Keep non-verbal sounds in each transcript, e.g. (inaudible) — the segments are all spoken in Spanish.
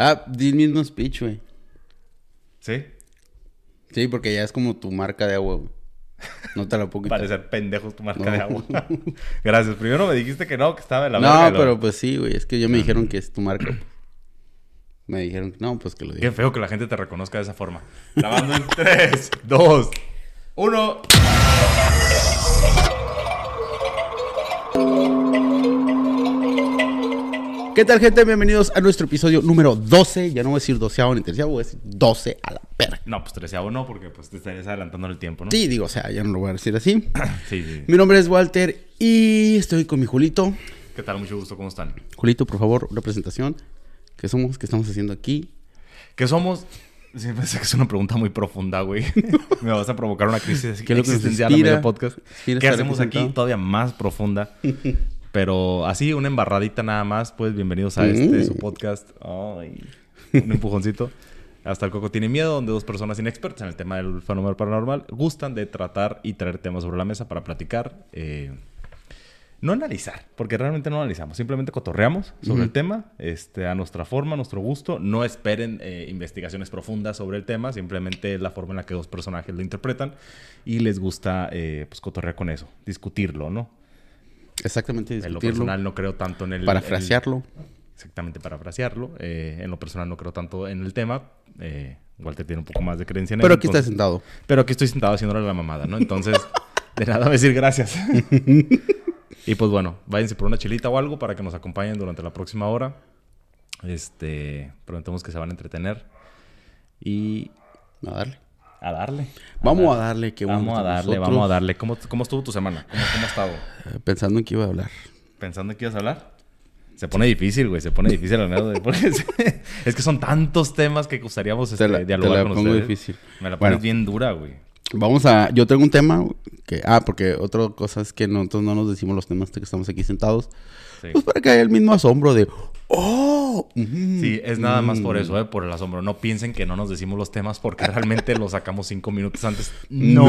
Ah, di el mismo speech, güey. ¿Sí? Sí, porque ya es como tu marca de agua, güey. No te la puedo quitar. Parecer pendejos tu marca No. de agua. (laughs) Gracias. Primero me dijiste que no, que estaba en la No, pero pues sí, güey. Es que ya me dijeron que es tu marca. Me dijeron que no, pues que lo Qué diga. feo que la gente te reconozca de esa forma. Grabando en 3, 2, 1. ¿Qué tal, gente? Bienvenidos a nuestro episodio número 12. Ya no voy a decir doceavo ni terciavo, voy a decir 12 a la perra. No, pues treceavo no, porque pues te estarías adelantando en el tiempo, ¿no? Sí, digo, o sea, ya no lo voy a decir así. (clears throat) Sí, sí. Mi nombre es Walter y estoy con mi Julito. ¿Qué tal? Mucho gusto, ¿cómo están? Julito, por favor, una presentación. ¿Qué somos? ¿Qué estamos haciendo aquí? ¿Qué somos? Sí, pensé que es una pregunta muy profunda, güey. (laughs) Me vas a provocar una crisis ¿Qué existencial inspira? medio podcast. ¿Qué hacemos aquí todavía más profunda? (laughs) Pero así, una embarradita nada más, pues bienvenidos a este, Mm. su podcast. Ay, un empujoncito. Hasta el Coco tiene miedo, donde dos personas inexpertas en el tema del fenómeno paranormal gustan de tratar y traer temas sobre la mesa para platicar. eh, no analizar, porque realmente no analizamos, simplemente cotorreamos sobre el tema, este, a nuestra forma, a nuestro gusto. No esperen eh, investigaciones profundas sobre el tema, simplemente la forma en la que dos personajes lo interpretan y les gusta eh, pues, cotorrear con eso, discutirlo, ¿no? Exactamente, En lo personal no creo tanto en el... Parafrasearlo. el- exactamente, parafrasearlo. Eh, en lo personal no creo tanto en el tema. Eh, Walter tiene un poco más de creencia en Pero él, aquí está entonces- sentado. pero aquí estoy sentado haciéndole la mamada, ¿no? Entonces, de nada me decir gracias. (laughs) y pues bueno, váyanse por una chilita o algo para que nos acompañen durante la próxima hora. Este, prometemos que se van a entretener. Y A darle. A darle. Vamos a darle, qué bueno. Vamos a que darle, nosotros- vamos a darle. ¿Cómo, cómo estuvo tu semana? ¿Cómo, cómo ha estado? Eh, Pensando en que iba a hablar. ¿Pensando que ibas a hablar? Se pone difícil, güey. Se pone difícil porque (laughs) es, que son tantos temas que gustaríamos este, Te la, te dialogar la con pongo ustedes. difícil. Me la pones Bueno. bien dura, güey. Vamos a. Yo tengo un tema que. Ah, porque otra cosa es que nosotros no nos decimos los temas de que estamos aquí sentados. Sí. Pues para que haya el mismo asombro de. ¡Oh! Sí, es nada más por mm". eso, ¿eh? por el asombro. No piensen que no nos decimos los temas porque realmente los sacamos cinco minutos antes. No.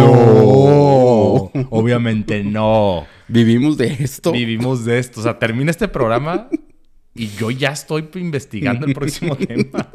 (laughs) obviamente no. Vivimos de esto. Vivimos de esto. O sea, termina este programa y yo ya estoy investigando el próximo (laughs) tema.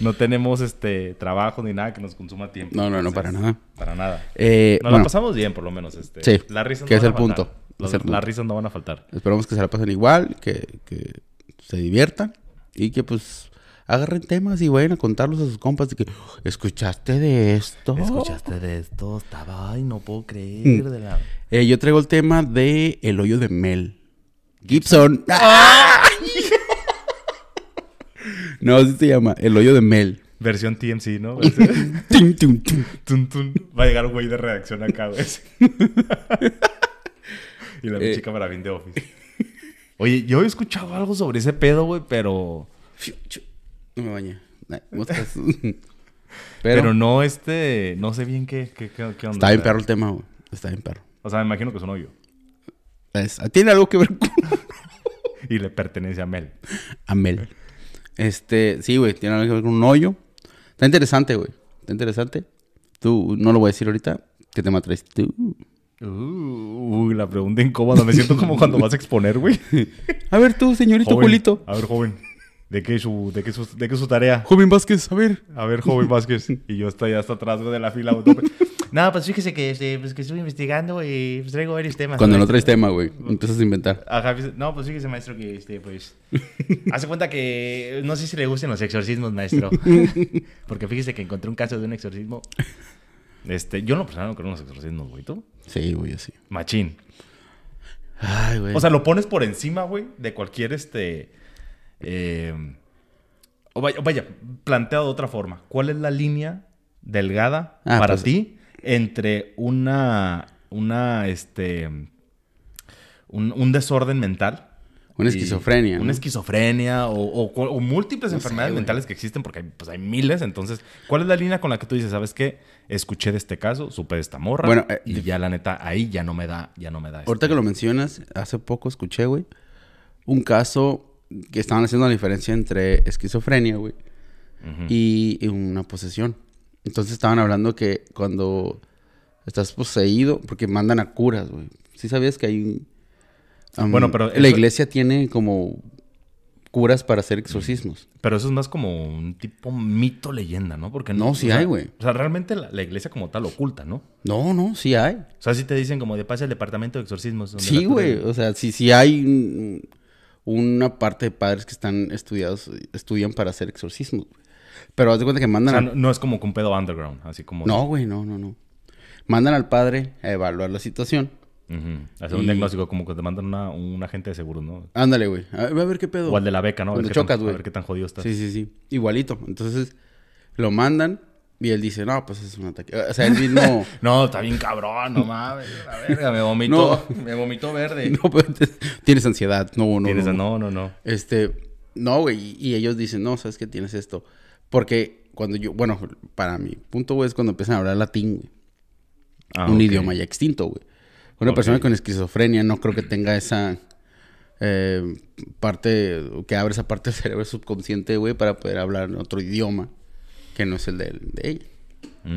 No tenemos este trabajo ni nada que nos consuma tiempo. No, no, no, para nada. Para nada. Eh, Nos bueno, la pasamos bien, por lo menos. Este. Sí, Las risas que no es van el a faltar. punto, Los- es el punto. Las risas no van a faltar. esperamos que se la pasen igual, que, que se diviertan y que pues agarren temas y vayan a contarlos a sus compas de que ¿escuchaste de esto? ¿Escuchaste de esto? Estaba, ay, no puedo creer de la... Eh, yo traigo el tema de El hoyo de Mel. Gibson. ¡Ah! (laughs) no, así se llama. El hoyo de Mel. Versión TMC, ¿no? Tum, tum, tum. Tun, tun. Va a llegar un güey de redacción acá, güey. (laughs) y la Eh. chica para fin de office. Oye, yo he escuchado algo sobre ese pedo, güey, pero... No me bañé. (laughs) Pero, Pero, no, este... No sé bien qué, qué, qué, onda. está bien perro el tema, güey. Está bien perro. O sea, me imagino que es un hoyo. Es- tiene algo que ver con (laughs) Y le pertenece a Mel. a Mel. Este, sí, güey, tiene algo que ver con un hoyo. Está interesante, güey. Está interesante. Tú, no lo voy a decir ahorita. ¿Qué tema traes tú? Uh, uy, la pregunta incómoda. Me siento como cuando vas a exponer, güey. (laughs) A ver tú, señorito Joven. Julito. A ver, joven. ¿De qué es su, de qué es su, de qué es su tarea? Joven Vázquez, a ver. A ver, joven Vázquez. Y yo estoy hasta atrás de la fila. (laughs) No, pues fíjese que, este, pues, que estuve investigando y pues, traigo varios temas. Cuando no traes tema, güey. Empiezas a inventar. Ajá, no, pues fíjese, maestro, que este, pues. (laughs) hace cuenta que. No sé si le gusten los exorcismos, maestro. Porque fíjese que encontré un caso de un exorcismo. Este, yo en lo personal no creo en los exorcismos, güey. ¿Tú? Sí, güey, así. Machín. Ay, güey. O sea, lo pones por encima, güey, de cualquier este. eh, o vaya, vaya, planteado de otra forma. ¿Cuál es la línea delgada Ah, para pues- ti entre una. una. este. un, un desorden mental? Una esquizofrenia. Una esquizofrenia o, o- o múltiples No enfermedades mentales que existen, porque hay, pues, hay miles. Entonces, ¿cuál es la línea con la que tú dices, sabes qué? Escuché de este caso, supe de esta morra. Bueno, eh, y ya la neta, ahí ya no me da, ya no me da. Ahorita este- que lo mencionas, hace poco escuché, güey, un caso que estaban haciendo la diferencia entre esquizofrenia, güey, y, y una posesión. Entonces estaban hablando que cuando estás poseído, porque mandan a curas, güey. ¿Sí sabías que hay un... um, Bueno, pero La iglesia tiene como curas para hacer exorcismos. Pero eso es más como un tipo mito leyenda, ¿no? Porque No, o sí sea, hay, güey. O sea, realmente la, la iglesia como tal oculta, ¿no? No, no, sí hay. O sea, si te dicen como de pase al departamento de exorcismos. donde Sí, güey. O sea, sí, sí hay un- una parte de padres que están estudiados, estudian para hacer exorcismos. Pero haz de cuenta que O mandan sea, al- no, no es como con pedo underground, así como... No, güey, no, no, no. Mandan al padre a evaluar la situación. Ujú. Hacer un diagnóstico como que te mandan una, un agente de seguros, ¿no? Ándale, güey. A ver, a ver qué pedo. O al de la beca, ¿no? A ver Cuando qué tan- chocas, A güey. ver qué tan jodido estás. Sí, sí, sí. Igualito. Entonces, lo mandan y él dice, no, pues es un ataque. O sea, él mismo... (laughs) No, está bien cabrón, no mames. La verga, me vomitó. Me vomitó verde. (laughs) no, pues, tienes ansiedad. No, no, Tienes- no. no, no, no. Este, no, güey, y, ellos dicen, no, sabes que tienes esto. Porque cuando yo, bueno, para mi punto, güey, es cuando empiezan a hablar latín, güey. Ah, un idioma ya extinto, güey. Una persona con esquizofrenia no creo que tenga esa eh, parte, que abre esa parte del cerebro subconsciente, güey, para poder hablar otro idioma que no es el de, de ella.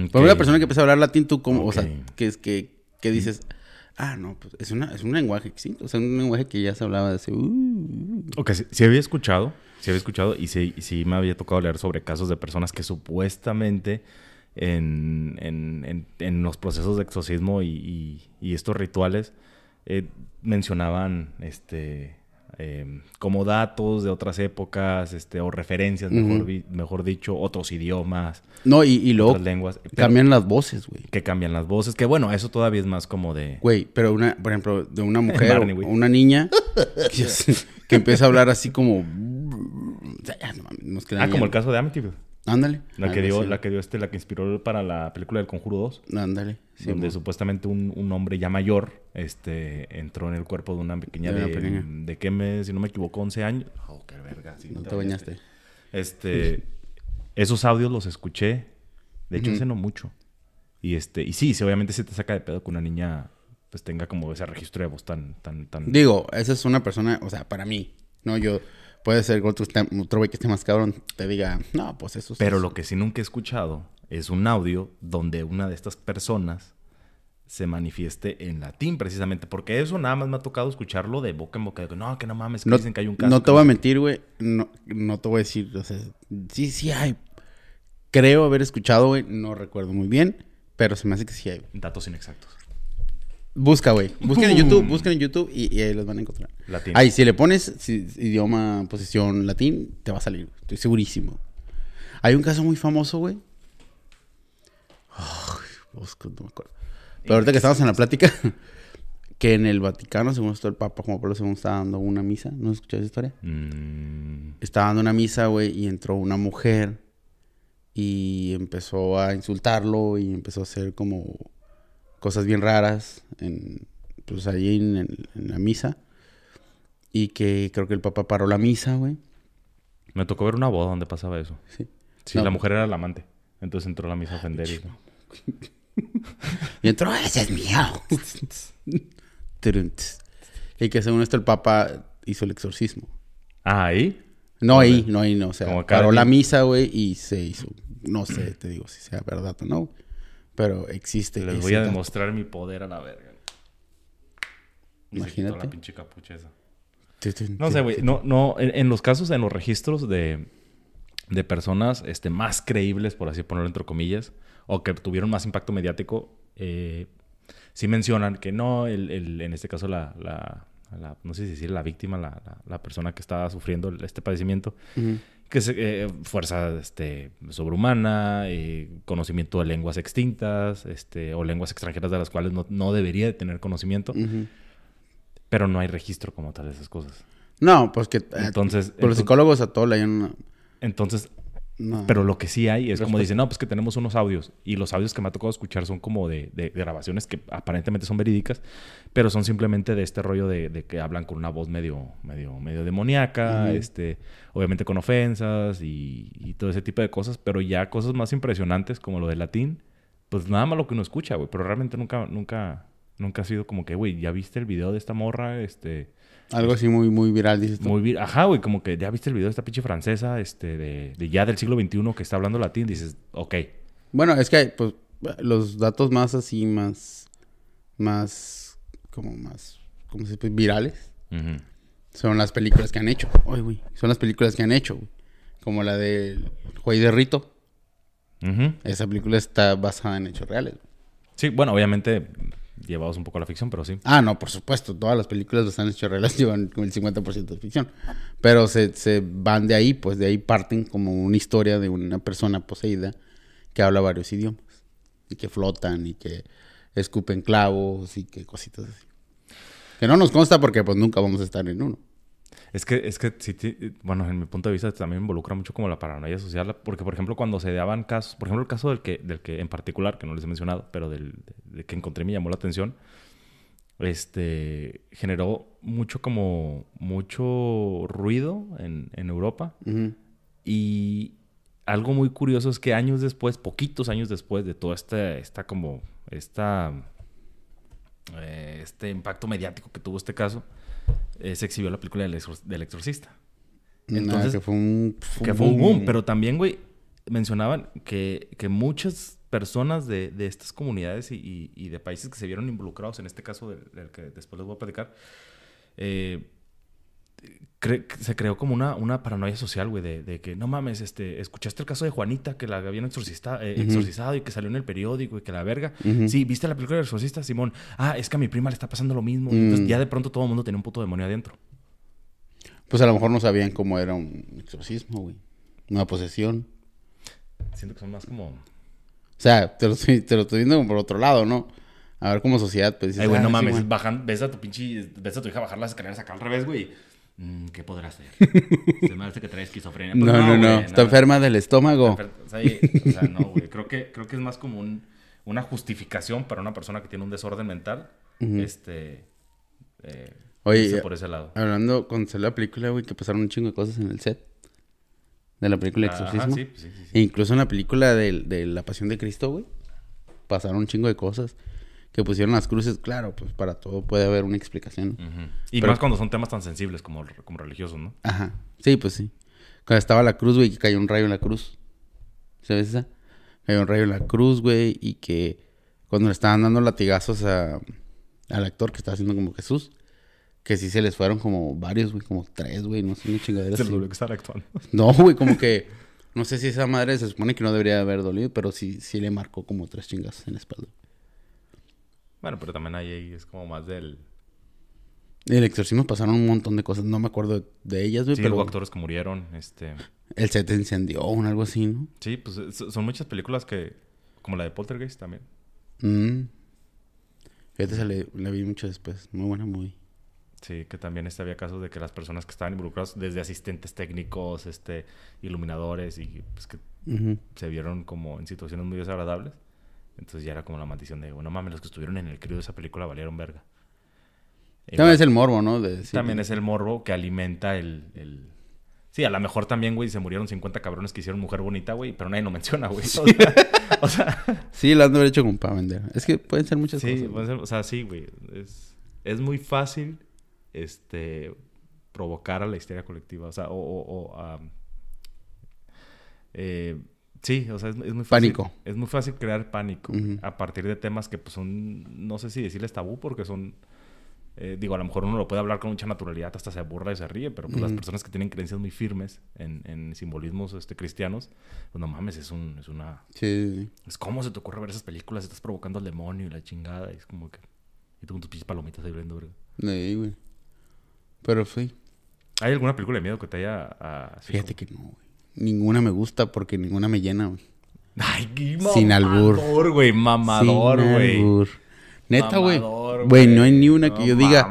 Ok. Por una persona que empieza a hablar latín, tú como, o sea, que es que, que dices, ah, no, pues es, una, es un lenguaje extinto, o sea, un lenguaje que ya se hablaba de hace... uh, Ok, sí, sí había escuchado, sí había escuchado y sí, sí me había tocado leer sobre casos de personas que supuestamente en, en- en- en los procesos de exorcismo y, y- y estos rituales eh, mencionaban este eh, como datos de otras épocas este, o referencias, mejor, mejor dicho, otros idiomas, No, y, y luego lenguas. cambian las voces, güey. Que cambian las voces, que bueno, eso todavía es más como de... Güey, pero una, por ejemplo, de una (laughs) mujer Barney, o una niña (laughs) que, que empieza a hablar así como... (laughs) O sea, no Ah, como el caso de Amityville. Ándale. La que dio, la que dio este, la que inspiró para la película del Conjuro 2. Ándale. sí, donde supuestamente un, un hombre ya mayor este, entró en el cuerpo de una pequeña De de, pequeña. de que me, si no me equivoco, 11 años. Oh, qué verga. No te bañaste. Este, esos audios los escuché. De hecho, hace no mucho. Y este, y sí, sí, obviamente se te saca de pedo que una niña pues tenga como ese registro de voz tan, tan, tan. Digo, esa es una persona, o sea, para mí, ¿no? Yo... Puede ser que otro, güey que esté más cabrón te diga, no, pues eso es- Pero lo que sí nunca he escuchado es un audio donde una de estas personas se manifieste en latín, precisamente. Porque eso nada más me ha tocado escucharlo de boca en boca. De que, no, que no mames, que No, dicen que hay un caso. no te voy a mentir, güey. No, no te voy a decir, o sea, sí, sí hay. Creo haber escuchado, güey. No recuerdo muy bien, pero se me hace que sí hay. Datos inexactos. Busca, güey. Busquen en YouTube, busquen en YouTube y, y ahí los van a encontrar. Latín. Ahí, si le pones si- idioma, posición latín, te va a salir. Estoy segurísimo. Hay un caso muy famoso, güey. Ay, busco, no me acuerdo. Pero ahorita que estamos en la plática, (laughs) que en el Vaticano, según esto, el Papa Juan Pablo II estaba dando una misa. ¿No escuchaste esa historia? Mm, Estaba dando una misa, güey, y entró una mujer y empezó a insultarlo y empezó a hacer como cosas bien raras en, pues allí en, la misa. Y que creo que el papá paró la misa, güey. me tocó ver una boda donde pasaba eso. Sí. Sí, No. la mujer era la amante. Entonces entró a la misa a ofender. y- Y entró, ese es mío. Y que según esto el papa hizo el exorcismo. Ah, ahí. No ahí, no ahí, no. O sea, paró la misa, güey, y se hizo. No sé, te digo si sea verdad o no. Pero existe. Les voy a dato. demostrar mi poder a la verga. Y se quitó Imagínate. La pinche capucha esa. No sé, güey. No, no, en, en los casos, en los registros de, de personas este, más creíbles, por así ponerlo entre comillas, o que tuvieron más impacto mediático, eh, sí mencionan que no, el, el- en este caso la, la- la- no sé si decir la víctima, la, la- la persona que estaba sufriendo este padecimiento. Que es eh, fuerza este, sobrehumana, eh, conocimiento de lenguas extintas, este, o lenguas extranjeras de las cuales no, no debería de tener conocimiento, pero no hay registro como tal de esas cosas. No, pues que. eh, Entonces, Pero los entonces- psicólogos a todo le hayan una- Entonces, no. pero lo que sí hay es como dicen, no, pues que tenemos unos audios. Y los audios que me ha tocado escuchar son como de, de grabaciones que aparentemente son verídicas, pero son simplemente de este rollo de, de que hablan con una voz medio, medio, medio demoníaca, Ujú. este, obviamente con ofensas y, y todo ese tipo de cosas, pero ya cosas más impresionantes como lo del latín, pues nada más lo que uno escucha, güey. Pero realmente nunca, nunca, nunca ha sido como que, güey, ¿ya viste el video de esta morra? Este. Algo así muy, muy viral, dices tú. Muy bien. Ajá, güey, como que ya viste el video de esta pinche francesa, este, de, de ya del siglo XXI que está hablando latín, dices, ok. Bueno, es que pues los datos más así, más, más, como más, ¿cómo se dice? Virales, Ujú. Son las películas que han hecho. Ay, güey. Son las películas que han hecho, güey. Como la de Juez de Rito. Esa película está basada en hechos reales. Sí, bueno, obviamente llevados un poco a la ficción, pero sí. Ah, no, por supuesto. Todas las películas en hechos reales llevan (laughs) como el 50% de ficción. Pero se, se van de ahí, pues de ahí parten como una historia de una persona poseída que habla varios idiomas. Y que flotan y que escupen clavos y que cositas así. Que no nos consta porque pues nunca vamos a estar en uno. Es que, es que sí, bueno, en mi punto de vista también involucra mucho como la paranoia social, porque por ejemplo cuando se daban casos, por ejemplo el caso del que, del que en particular, que no les he mencionado, pero del, de que encontré y me llamó la atención, este, generó mucho como, mucho ruido en, en Europa. Y algo muy curioso es que años después, poquitos años después de toda esta, esta como, esta, eh, este impacto mediático que tuvo este caso, eh, se exhibió la película del, exor- del exorcista. Entonces, que fue un, que fue un boom, pero también, güey, mencionaban que, que muchas personas de, de estas comunidades y, y- y de países que se vieron involucrados, en este caso del, del que después les voy a platicar, eh, cre- se creó como una, una paranoia social, güey, de, de que no mames, este, escuchaste el caso de Juanita que la habían exorcista, eh, exorcizado y que salió en el periódico y que la verga. Ujú. Sí, ¿viste la película del exorcista, Simón? Ah, es que a mi prima le está pasando lo mismo. Mm. Entonces ya de pronto todo el mundo tenía un puto demonio adentro. Pues a lo mejor no sabían cómo era un exorcismo, güey. Una posesión. Siento que son más como... O sea, te lo, estoy- te lo estoy viendo por otro lado, ¿no? A ver, como sociedad, pues dices, Ay, güey, "Ah, no sí, mames, güey". bajan, ves a tu pinche, ves a tu hija bajar las escaleras acá al revés, güey. Mm, ¿Qué podrá hacer? (laughs) Se me hace que trae esquizofrenia. No, Pues no, no, güey, Está enferma del estómago. Está enfer- O sea, y- o sea, no, güey. Creo que, creo que es más como un- una justificación para una persona que tiene un desorden mental. Este. eh, Oye, por ese lado. Hablando, cuando salió la película, güey, que pasaron un chingo de cosas en el set. De la película Ajá, Exorcismo. sí, sí, sí, sí. E incluso en la película de, de La Pasión de Cristo, güey. Pasaron un chingo de cosas. Que pusieron las cruces, claro, pues para todo puede haber una explicación. Y Pero- más cuando son temas tan sensibles como, como religiosos, ¿no? Ajá. Sí, pues sí. Cuando estaba la cruz, güey, que cayó un rayo en la cruz. ¿Sabes esa? Cayó un rayo en la cruz, güey, y que cuando le estaban dando latigazos a, al actor que estaba haciendo como Jesús, que sí se les fueron como varios, güey, como tres, güey, no sé, una chingadera Se lo que estar actuando. (laughs) No, güey, como que, no sé si esa madre se supone que no debería haber dolido, pero sí, sí le marcó como tres chingas en la espalda. Bueno, pero también ahí, es como más del. El exorcismo pasaron un montón de cosas, no me acuerdo de ellas, güey, Sí, pero hubo actores que murieron. Este. el set se incendió o algo así, ¿no? Sí, pues es- son muchas películas que. Como la de Poltergeist también. Mm. Fíjate, se le, la vi mucho después. Muy buena muy. Sí, que también este, había casos de que las personas que estaban involucradas, desde asistentes técnicos, este, iluminadores, y pues que se vieron como en situaciones muy desagradables. Entonces ya era como la maldición de, bueno, mames, los que estuvieron en el crío de esa película valieron verga. También es el morbo, ¿no? De también es el morbo que alimenta el, el- Sí, a lo mejor también, güey, se murieron 50 cabrones que hicieron mujer bonita, güey, pero nadie lo menciona, güey. (laughs) O sea, o sea, Sí, han de haber hecho como para vender. Es que pueden ser muchas sí, cosas. puede ser- o sea, sí, güey. Es, es muy fácil este, provocar a la histeria colectiva. O sea, o... o- eh, sí, o sea, es, es muy fácil. Pánico. Es muy fácil crear pánico a partir de temas que pues, son, no sé si decirles tabú, porque son... eh, digo, a lo mejor uno lo puede hablar con mucha naturalidad, hasta se burla y se ríe, pero pues las personas que tienen creencias muy firmes en, en simbolismos este, cristianos, pues no mames, es, un, es una... Sí, sí. Es como se te ocurre ver esas películas, estás provocando al demonio y la chingada. Y es como que. Y tú con tus pinches palomitas ahí viendo. Sí, güey. Pero sí. ¿Hay alguna película de miedo que te haya. ah, Fíjate que no, güey. Ninguna me gusta porque ninguna me llena, güey. Ay, qué Sin albur. Mamador, güey. Mamador, Sin güey. albur. Neta, güey. Mamador, Güey, no hay ni una No que yo diga.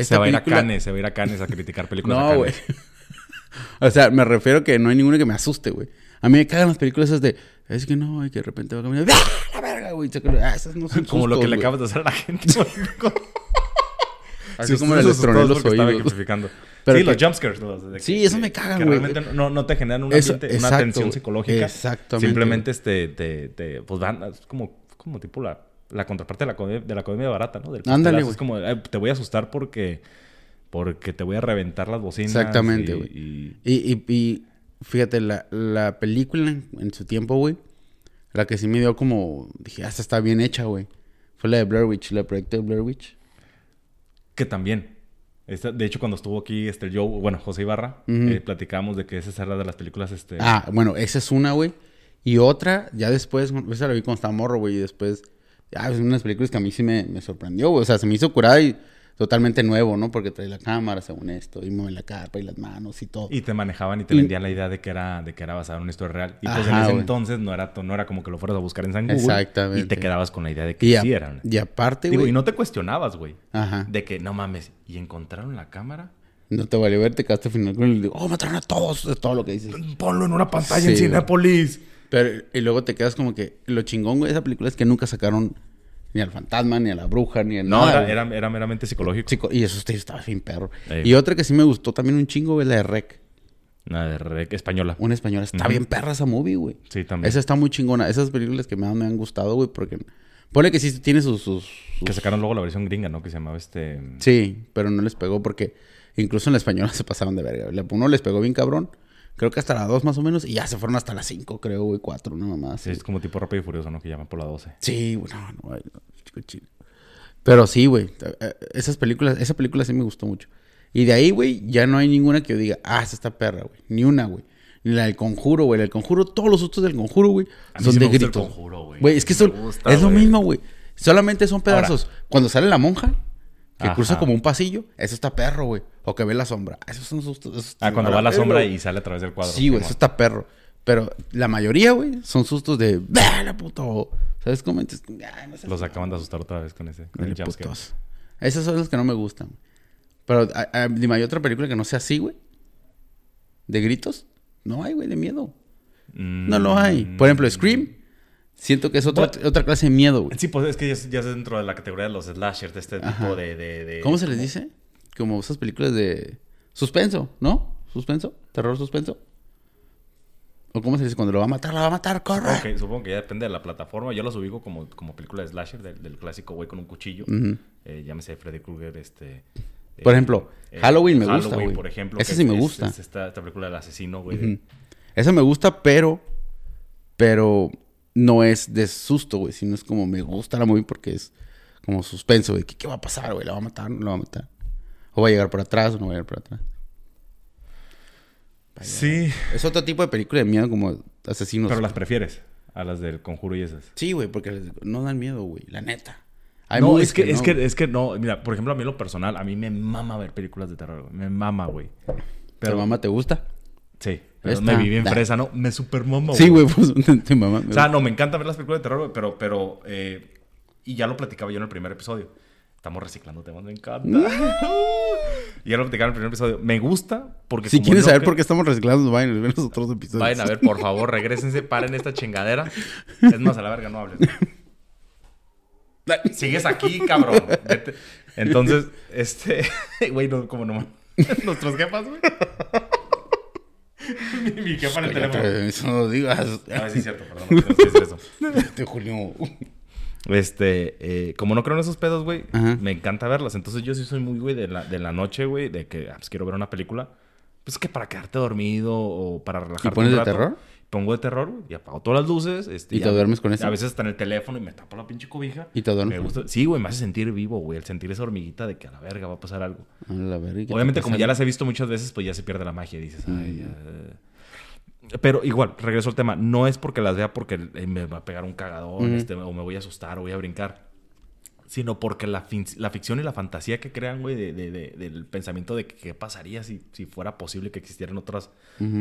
Se va a ir a película- Cannes, se va a ir a Cannes a criticar películas. a No, güey. (laughs) O sea, me refiero que no hay ninguna que me asuste, güey. A mí me cagan las películas esas de. Es que no, y que de repente va caminando. ¡Ah, la verga, güey! Ah, esas no son Como lo que sustos, le güey. acabas de hacer a la gente. (laughs) Así Sí, como le asustados troné los oídos. (laughs) Pero sí, que- los jumpscares. Sí, eso me cagan, que güey. realmente no, no te generan un Eso- una tensión psicológica. Exactamente, Simplemente este, te, te, pues van, es como, como tipo la, la contraparte de la, comedia, de la comedia barata, ¿no? Del Ándale, güey. Es como, "Ay, te voy a asustar porque, porque te voy a reventar las bocinas. Exactamente, güey. y- Y, y, y fíjate, la, la película en, su tiempo, güey, la que sí me dio como, dije, hasta está bien hecha, güey. Fue la de Blair Witch, la proyecto de Blair Witch. Que también. Esta- de hecho, cuando estuvo aquí este, Joe, bueno, José Ibarra, Ujú. eh, platicamos de que esa era de las películas, este... Ah, bueno, esa es una, güey. Y otra, ya después, esa la vi cuando estaba morro, güey. Y después, ah, es unas películas que a mí sí me, me sorprendió, güey. O sea, se me hizo curada y totalmente nuevo, ¿no? Porque trae la cámara, según esto, y mueve la carpa y las manos y todo. Y te manejaban y te Y- vendían la idea de que era, de que era basado en una historia real. Y pues en Ajá, ese güey. entonces no era, no era como que lo fueras a buscar en San Google. Exactamente. Y te quedabas con la idea de que Y, a- sí eran. y aparte, Digo, güey. y no te cuestionabas, güey. Ajá. De que, no mames, ¿y encontraron la cámara? No te valió ver, te quedaste al final con el... Oh, mataron a todos, todo lo que dices. Ponlo en una pantalla Sí, en güey. Cinépolis. Pero, y luego te quedas como que... Lo chingón, güey, de esa película es que nunca sacaron ni al fantasma, ni a la bruja, ni a No, nada. era, güey. era, era meramente psicológico. Y eso estaba bien perro. Ey. Y otra que sí me gustó también un chingo, güey, la de Rec. Una de rec española. Una española. Está bien perra esa movie, güey. Sí, también. Esa está muy chingona. Esas películas que más me han gustado, güey, porque... Pone que sí tiene sus... sus- sus- Que sacaron luego la versión gringa, ¿no? Que se llamaba este... Sí, pero no les pegó porque... Incluso en la española (laughs) se pasaron de verga. La uno les pegó bien cabrón. Creo que hasta la dos más o menos. Y ya se fueron hasta las cinco, creo, güey. Cuatro, una mamá. Sí, es como tipo rápido y furioso, ¿no? Que llaman por la 12. Sí, güey, no, no, chico chido. Pero sí, güey, eh, eh, esas películas, esa película sí me gustó mucho. Y de ahí, güey, ya no hay ninguna que yo diga, ah, esa está perra, güey. Ni una, güey. Ni la del conjuro, güey. La del conjuro, todos los sustos del conjuro, güey, son sí de gritos. Güey. Es que eso gusta, es lo güey. mismo, güey. Solamente son pedazos. Cuando sale la monja, que Ajá. cruza como un pasillo, eso está perro, güey. O que ve la sombra. Esos son sustos. esos- Ah, cuando va la sombra y sale a través del cuadro. Sí, güey, eso está perro. Pero la mayoría, güey, son sustos de, ¡Vale, puto! ¿Sabes cómo? Entonces, ay, no seas Los acaban de asustar otra vez con ese. Con el putos. Esas son las que no me gustan. Pero, a- a- dime, ¿hay otra película que no sea así, güey? ¿De gritos? No hay, güey, de miedo. No lo hay. Por ejemplo, Scream. Siento que es otra, Bueno. otra clase de miedo, güey. Sí, pues es que ya es, ya es dentro de la categoría de los slashers, de este Ajá. tipo de, de, de- ¿Cómo se les dice? Como esas películas de suspenso, ¿no? ¿Suspenso? ¿Terror suspenso? ¿O cómo se dice? Cuando lo va a matar, la va a matar, corre. Supongo que, supongo que ya depende de la plataforma. Yo los ubico como, como película de slasher, del, del clásico güey con un cuchillo. Eh, llámese Freddy Krueger, este... eh, Por ejemplo, Halloween me gusta, Halloween, güey. por ejemplo. Esa sí me es- gusta. es esta, esta película del asesino, güey. Esa me gusta, pero. Pero no es de susto, güey. Sino es como me gusta la movie porque es como suspenso, güey. ¿Qué, qué va a pasar, güey? ¿La va a matar? ¿No la va a matar? ¿O va a llegar por atrás o no va a llegar por atrás? Sí, Es otro tipo de película de miedo como asesinos. pero las prefieres a las del conjuro y esas. Sí, güey, porque no dan miedo, güey. La neta. Hay no, es que, es no, que, güey. es que no, mira, por ejemplo, a mí lo personal, a mí me mama ver películas de terror, güey. Me mama, güey. ¿Pero Pero, mamá te gusta? sí, pero me viví en da. fresa, ¿no? Me super mama, Sí, güey, pues (laughs) mamá. O sea, no, me encanta ver las películas de terror, güey, pero, pero, eh, y ya lo platicaba yo en el primer episodio. Estamos reciclando temas, me encanta. y (laughs) (laughs) ya lo platicaba en el primer episodio. Me gusta porque si no saber por qué estamos reciclando, vayan a ver los otros episodios. Vayan a ver, por favor, regresense, paren esta chingadera. Es más, a la verga, no hables. Sigues aquí, cabrón. Vete. Entonces, este, güey, no, como no Nuestros jefas, güey. Mi, mi jefa en el teléfono. Eso no lo digas. Ah, sí, es cierto, perdón. No tienes que decir eso. (laughs) Este Julio. Este, eh, como no creo en esos pedos, güey, me encanta verlas. Entonces yo sí soy muy, güey, de la, de la noche, güey, de que ah, pues, quiero ver una película. Pues que para quedarte dormido o para relajarte. pones un de terror? Pongo de terror, güey, y apago todas las luces. Este, ¿Y te duermes con eso? A veces está en el teléfono y me tapo la pinche cobija. ¿Y te duermes Me gusta. Sí, güey, me hace sentir vivo, güey. El sentir esa hormiguita de que a la verga va a pasar algo. A la verga, ¿y qué te Obviamente, como ya las he visto muchas veces, pues ya se pierde la magia. Dices, Mm. ay, ya. Pero igual, regreso al tema. No es porque las vea porque eh, me va a pegar un cagadón este, o me voy a asustar o voy a brincar. Sino porque la, ficción y la fantasía que crean, güey, de, de- de- del pensamiento de que qué pasaría si, si fuera posible que existieran otras,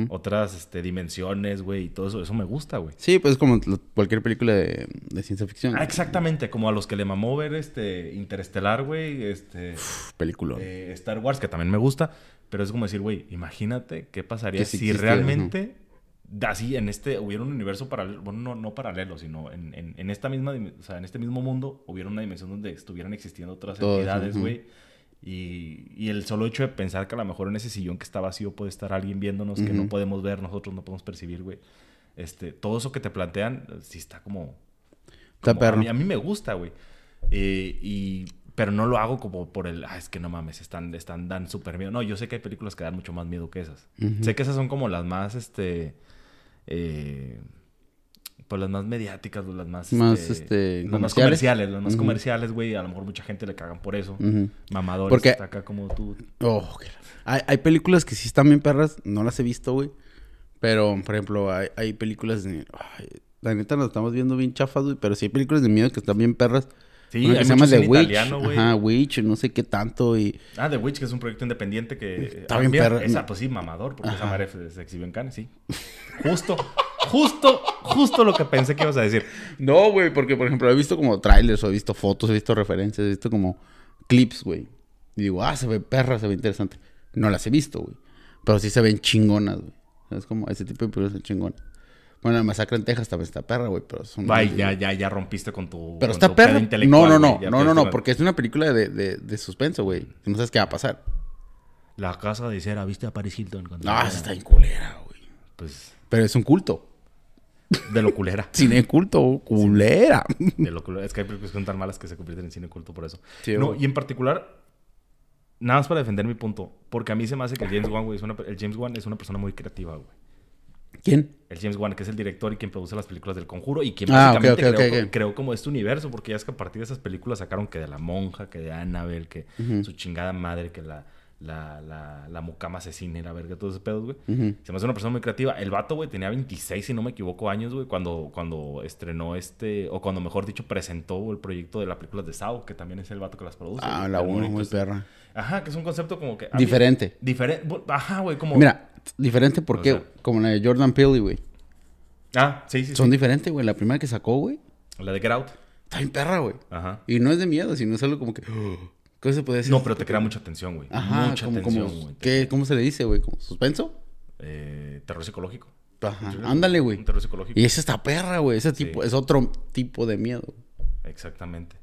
otras este, dimensiones, güey, y todo eso. Eso me gusta, güey. Sí, pues es como cualquier película de, ciencia ficción. Ah, exactamente, como a los que le mamó ver este Interestelar, güey, este película. eh, Star Wars, que también me gusta, pero es como decir, güey, imagínate qué pasaría Que si realmente así en este hubiera un universo paralelo, bueno, no, no paralelo, sino en, en- en esta misma, o sea, en este mismo mundo hubiera una dimensión donde estuvieran existiendo otras entidades, güey. Y, y el solo hecho de pensar que a lo mejor en ese sillón que está vacío puede estar alguien viéndonos que no podemos ver, nosotros no podemos percibir, güey. Este, todo eso que te plantean, sí está como... Está como- perro. A mí, a mí me gusta, güey. Eh, y, pero no lo hago como por el, ah, es que no mames, están, están, dan súper miedo. No, yo sé que hay películas que dan mucho más miedo que esas. Sé que esas son como las más, este, eh, Pues las más mediáticas, güey, las más... Más, este, las más comerciales. Las más comerciales, güey. A lo mejor mucha gente le cagan por eso. Ujú. Mamadores. Porque- está acá como tú. Oh, qué hay, hay películas que sí están bien perras, no las he visto, güey. Pero, por ejemplo, hay, hay películas de... ay, la neta nos estamos viendo bien chafas, güey. Pero sí hay películas de miedo que están bien perras. Sí, que se llama The Witch. italiano. Ajá, Witch, no sé qué tanto. Y Ah, The Witch, que es un proyecto independiente que... Está ah, bien perra. Esa, pues sí, mamador, porque esa Ajá. madre se, se exhibió en Cannes, sí. Justo, justo, justo lo que pensé que ibas a decir. No, güey, porque por ejemplo he visto como trailers, o he visto fotos, he visto referencias, he visto como clips, güey. Y digo, ah, se ve perra, se ve interesante. No las he visto, güey. Pero sí se ven chingonas, güey. Es como ese tipo de películas son chingonas. Bueno, la masacre en Texas también está perra, güey, pero son... Ay, ya, ya, ya rompiste con tu. Pero con está tu perra. No, no, no, no, no, no, porque es una película de, de, de suspenso, güey. No sabes qué va a pasar. La casa de cera, ¿viste a Paris Hilton? cuando No, esa está en culera, güey. Pues, Pero es un culto. de lo culera. (laughs) Cine culto, culera. De lo culera. Es que hay películas que son tan malas que se convierten en cine culto por eso. Sí, no, y en particular, nada más para defender mi punto. Porque a mí se me hace que el James Wan, güey, es una, el James Wan es una persona muy creativa, güey. ¿Quién? El James Wan, que es el director y quien produce las películas del Conjuro y quien Ah, básicamente creó, ok, ok. creó como este universo, porque ya es que a partir de esas películas sacaron que de la monja, que de Annabelle, que su chingada madre, que la, la, la, la mucama asesina y la verga, todos esos pedos, güey. Ujú. Se me hace una persona muy creativa. El vato, güey, tenía 26, si no me equivoco, años, güey, cuando, cuando estrenó este, o cuando mejor dicho, presentó el proyecto de las películas de Sao, que también es el vato que las produce. Ah, la uno, muy perra. Ajá, que es un concepto como que... Diferente. Diferente. Ajá, güey, como... Mira, diferente porque, O sea- como la de Jordan Peele, güey. Ah, sí, sí, Son sí. diferentes, güey. La primera que sacó, güey, La de Get Out. está bien perra, güey. Ajá. Y no es de miedo, sino es algo como que... (gasps) ¿Cómo se puede decir? No, pero te crea mucha tensión, güey. Ajá, mucha como, tensión, como- güey. ¿qué, ¿Cómo se le dice, güey? ¿Como suspenso? Eh, terror psicológico. Ajá, ándale, güey. Un terror psicológico. Y esa está perra, güey. Ese tipo, Sí. es otro tipo de miedo. Exactamente.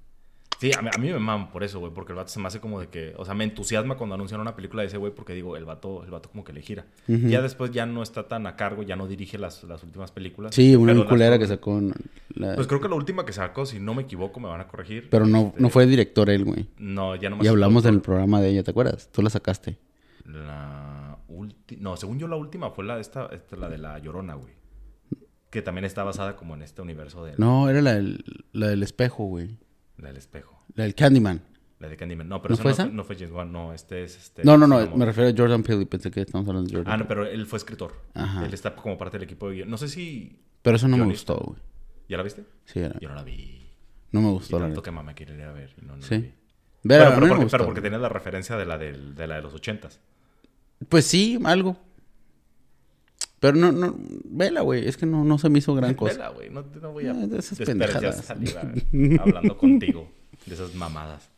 Sí, a mí, a mí me maman por eso, güey, porque el vato se me hace como de que, o sea, me entusiasma cuando anuncian una película de ese güey porque digo, el vato, el vato como que le gira. Ya después ya no está tan a cargo, ya no dirige las, las últimas películas. Sí, una pero bien las culera que sacó. en la- Pues creo que la última que sacó, si no me equivoco, me van a corregir. pero no, Este, no fue director él, güey. No, ya no Y hablamos del programa de ella, ¿te acuerdas? Tú la sacaste. La última... No, según yo la última fue la de esta, esta, la de La Llorona, güey. Que también está basada como en este universo del, No, era la del, la del espejo, güey. La del espejo. La del Candyman. La de Candyman. No, pero ¿No eso fue no, esa? no fue James Wan, no, este es... Este, No, no, no. Me refiero a Jordan Peele y pensé que estamos hablando de Jordan Ah, no, pero él fue escritor. Ajá. Él está como parte del equipo de. No sé si... Pero eso no me gustó, güey. ¿Ya la viste? Sí, era- Yo no la vi. no me Y gustó, la tanto neta. que mamá quiere ir a ver. y no, no Sí. la vi. Pero, Pero, mí me porque, gustó. pero porque tenía la referencia de la, del- de la de los ochentas. Pues sí, algo. Pero no, no, vela, güey. Es que no, no se me hizo gran (laughs) cosa. Vela, güey. No, no voy a Ah, de esas pendejadas. saliva hablando contigo de esas mamadas.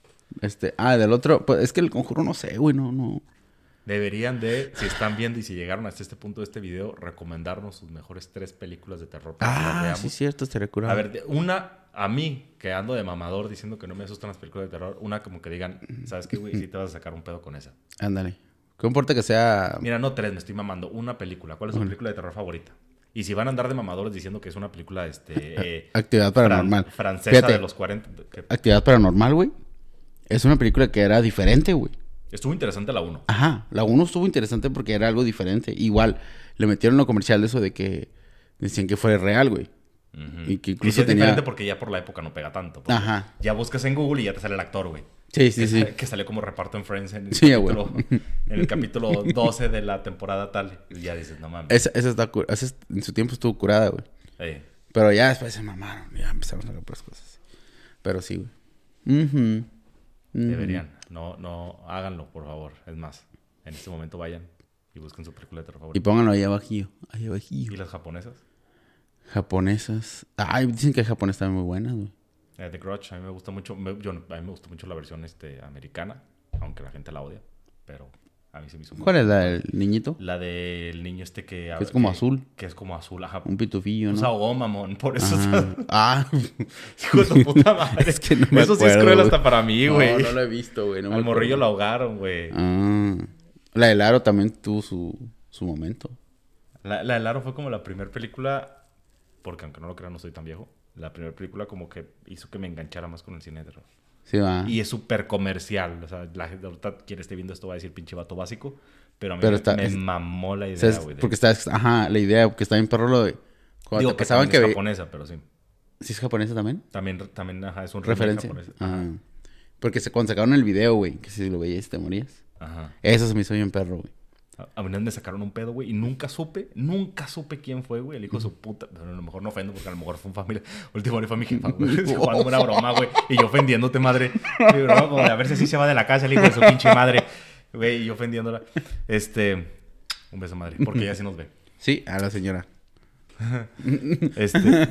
Este, ah, del otro, pues es que el conjuro no sé, güey, no, no. Deberían de, si están viendo y si llegaron hasta este punto de este video, recomendarnos sus mejores tres películas de terror para que las Ah, veamos. sí, cierto, estaría curado. A ver, una, a mí, que ando de mamador diciendo que no me asustan las películas de terror, una como que digan, ¿sabes qué, güey? Sí te vas a sacar un pedo con esa. Ándale. ¿Qué importa que sea? Mira, no tres, me estoy mamando. Una película. ¿Cuál es tu película de terror favorita? Y si van a andar de mamadores diciendo que es una película, este... eh, (laughs) Actividad fran- paranormal. francesa Fíjate, de los 40. que- Actividad paranormal, güey. Es una película que era diferente, güey. Estuvo interesante la 1. Ajá. La 1 estuvo interesante porque era algo diferente. Igual, le metieron lo comercial eso de que decían que fue real, güey. Y que incluso es tenía- diferente porque ya por la época no pega tanto. Ajá. Ya buscas en Google y ya te sale el actor, güey. Sí, sí, que, sí. que salió como reparto en Friends en el, Sí, capítulo, (laughs) en el capítulo 12 de la temporada tal. Y ya dices, no mames. Esa, esa está esa es- en su tiempo estuvo curada, güey. Eh, Pero ya después se mamaron. Ya empezaron a sacar otras cosas. Pero sí, güey. Ujú. Ujú. Deberían. No, no, háganlo, por favor. Es más, en este momento vayan y busquen su película de terror Y pónganlo ahí abajillo. Ahí ¿Y abajillo. las japonesas? Japonesas. Ay, dicen que el japonés está muy buena, güey. Eh, The Grudge, a mí me gusta mucho. me- yo, a mí me gusta mucho la versión este, americana, aunque la gente la odia. Pero a mí se me hizo muy ¿Cuál es la del niñito? La del niño este que... Que es como azul. Que es como azul, ajá. Un pitufillo, Pues ¿no? ahogó, mamón. Por eso... (laughs) Ah, ah. (laughs) Hijo de tu puta (laughs) madre. Es que no me Eso sí es cruel güey. hasta para mí, güey. No, no lo he visto, güey. No Al morrillo lo ahogaron, güey. Ah. La del aro también tuvo su, su momento. La, la del Aro fue como la primera película, porque aunque no lo crean, no soy tan viejo. La primera película como que hizo que me enganchara más con el cine de terror. Sí, va. Y es súper comercial. O sea, la gente ahorita quien esté viendo esto va a decir pinche vato básico. Pero a mí Pero me, está- me es- mamó la idea, güey. porque está, ajá, la idea, porque está bien perro lo de Digo que también que es japonesa, pero sí. ¿Sí es japonesa también? También, también ajá, es un Referencia. japonés. Ah. Porque se, cuando sacaron el video, güey, que si lo veías te morías. Ajá. Eso se me hizo bien perro, güey. A, mí me sacaron un pedo, güey, y nunca supe, nunca supe quién fue, güey, el hijo de su puta. Pero a lo mejor no ofendo porque a lo mejor fue un familia. Último fue mi jefa, güey. (laughs) (laughs) Jugando una broma, güey. Y yo ofendiéndote, madre. Mi broma, como de a ver si así se va de la casa el hijo de su pinche madre. Güey, y yo ofendiéndola. Este. Un beso, madre. Porque ella sí nos ve. Sí, a la señora. (laughs) Este.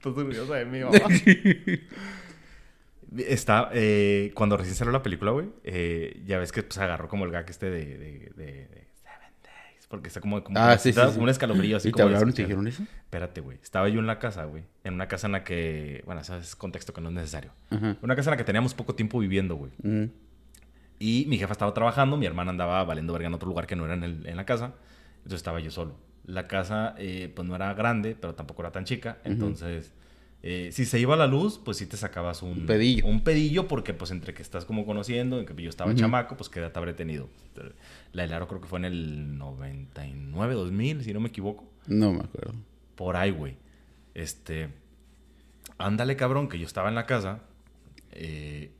Estás orgullosa de mí, mamá. Está, eh, cuando recién salió la película, güey, eh, ya ves que pues agarró como el gag este de, de, de, de Seven Days, porque está como, como, Ah, sí, está sí, sí. un escalofrío así ¿Y te hablaron y te dijeron eso? Espérate, güey. Estaba yo en la casa, güey. En una casa en la que, bueno, ese es contexto que no es necesario. Ajá. Una casa en la que teníamos poco tiempo viviendo, güey. Y mi jefa estaba trabajando, mi hermana andaba valiendo verga en otro lugar que no era en, el- en la casa. Entonces estaba yo solo. La casa, eh, pues no era grande, pero tampoco era tan chica. Entonces, eh, si se iba la luz, pues sí te sacabas un, Un pedillo. Un pedillo, porque pues entre que estás como conociendo, en que yo estaba chamaco, pues qué edad habré tenido. La del aro creo que fue en el 99, 2000, si no me equivoco. No me acuerdo. Por ahí, güey. Este. Ándale, cabrón, que yo estaba en la casa. eh,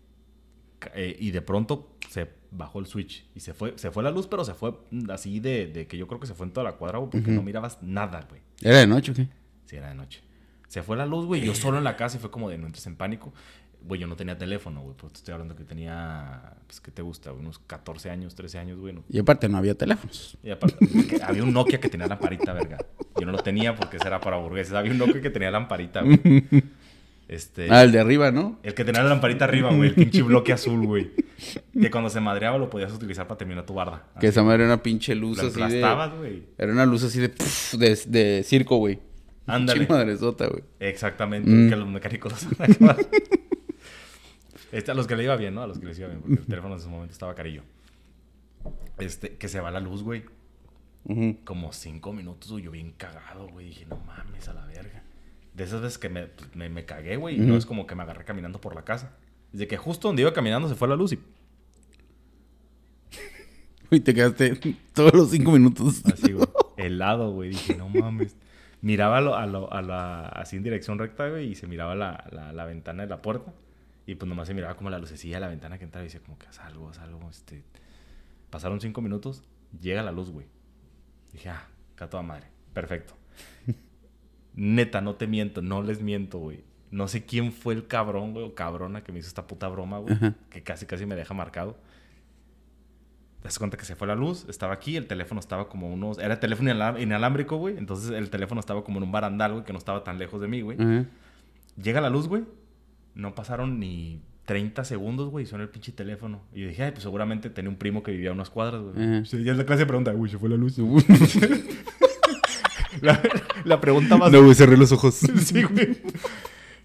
eh, y de pronto se bajó el switch. Y se fue, se fue la luz, pero se fue así de, de que yo creo que se fue en toda la cuadra, güey, porque no mirabas nada, güey. ¿Era de noche o qué? Si era de noche. Se fue la luz, güey. Yo solo en la casa y fue como de no entres en pánico. Güey, yo no tenía teléfono, güey. Pues te estoy hablando que tenía. Pues, ¿qué te gusta? Unos 14 años, 13 años, güey. no- Y aparte no había teléfonos. y aparte, había un Nokia que tenía lamparita, verga. Yo no lo tenía porque ese era para burgueses. Había un Nokia que tenía lamparita, güey. (laughs) Este, Ah, el de arriba, ¿no? el que tenía la lamparita arriba, güey. El pinche bloque azul, güey. Que cuando se madreaba lo podías utilizar para terminar tu barda. Que esa madre era una pinche luz Lo así de... güey. Era una luz así de... de, de circo, güey. Ándale. Madresota, güey. Exactamente. Mm. Que los mecánicos los van a acabar. (laughs) Este, a los que le iba bien, ¿no? A los que les iba bien. Porque el teléfono en ese momento estaba carillo. Este, que se va la luz, güey. Como cinco minutos, güey, yo bien cagado, güey. Dije, no mames, a la verga. De esas veces que me, pues, me, me cagué, güey. Y no es como que me agarré caminando por la casa. Desde que justo donde iba caminando se fue la luz y (laughs) Y te quedaste todos los cinco minutos. así, güey. (laughs) helado, güey. Dije, no mames. Miraba a, lo- a, lo- a la, así en dirección recta, güey, y se miraba la, la, la ventana de la puerta. Y pues nomás se miraba como la lucecilla de la ventana que entraba y decía como que haz algo, haz algo. Este... Pasaron cinco minutos, llega la luz, güey. Dije, ah, acá toda madre. Perfecto. (laughs) Neta, no te miento, no les miento, güey. No sé quién fue el cabrón, güey, o cabrona que me hizo esta puta broma, güey. Ajá. Que casi, casi me deja marcado. Te das cuenta que se fue la luz, estaba aquí, el teléfono estaba como unos... Era teléfono inalámbrico, güey. Entonces el teléfono estaba como en un barandal, güey, que no estaba tan lejos de mí, güey. Llega la luz, güey. No pasaron ni 30 segundos, güey, y suena el pinche teléfono. Y yo dije, ay, pues seguramente tenía un primo que vivía a unas cuadras, güey. Sí, ya es la clase de pregunta, güey, se fue la luz. (laughs) la, la pregunta más... No, güey, cerré los ojos. sí, güey.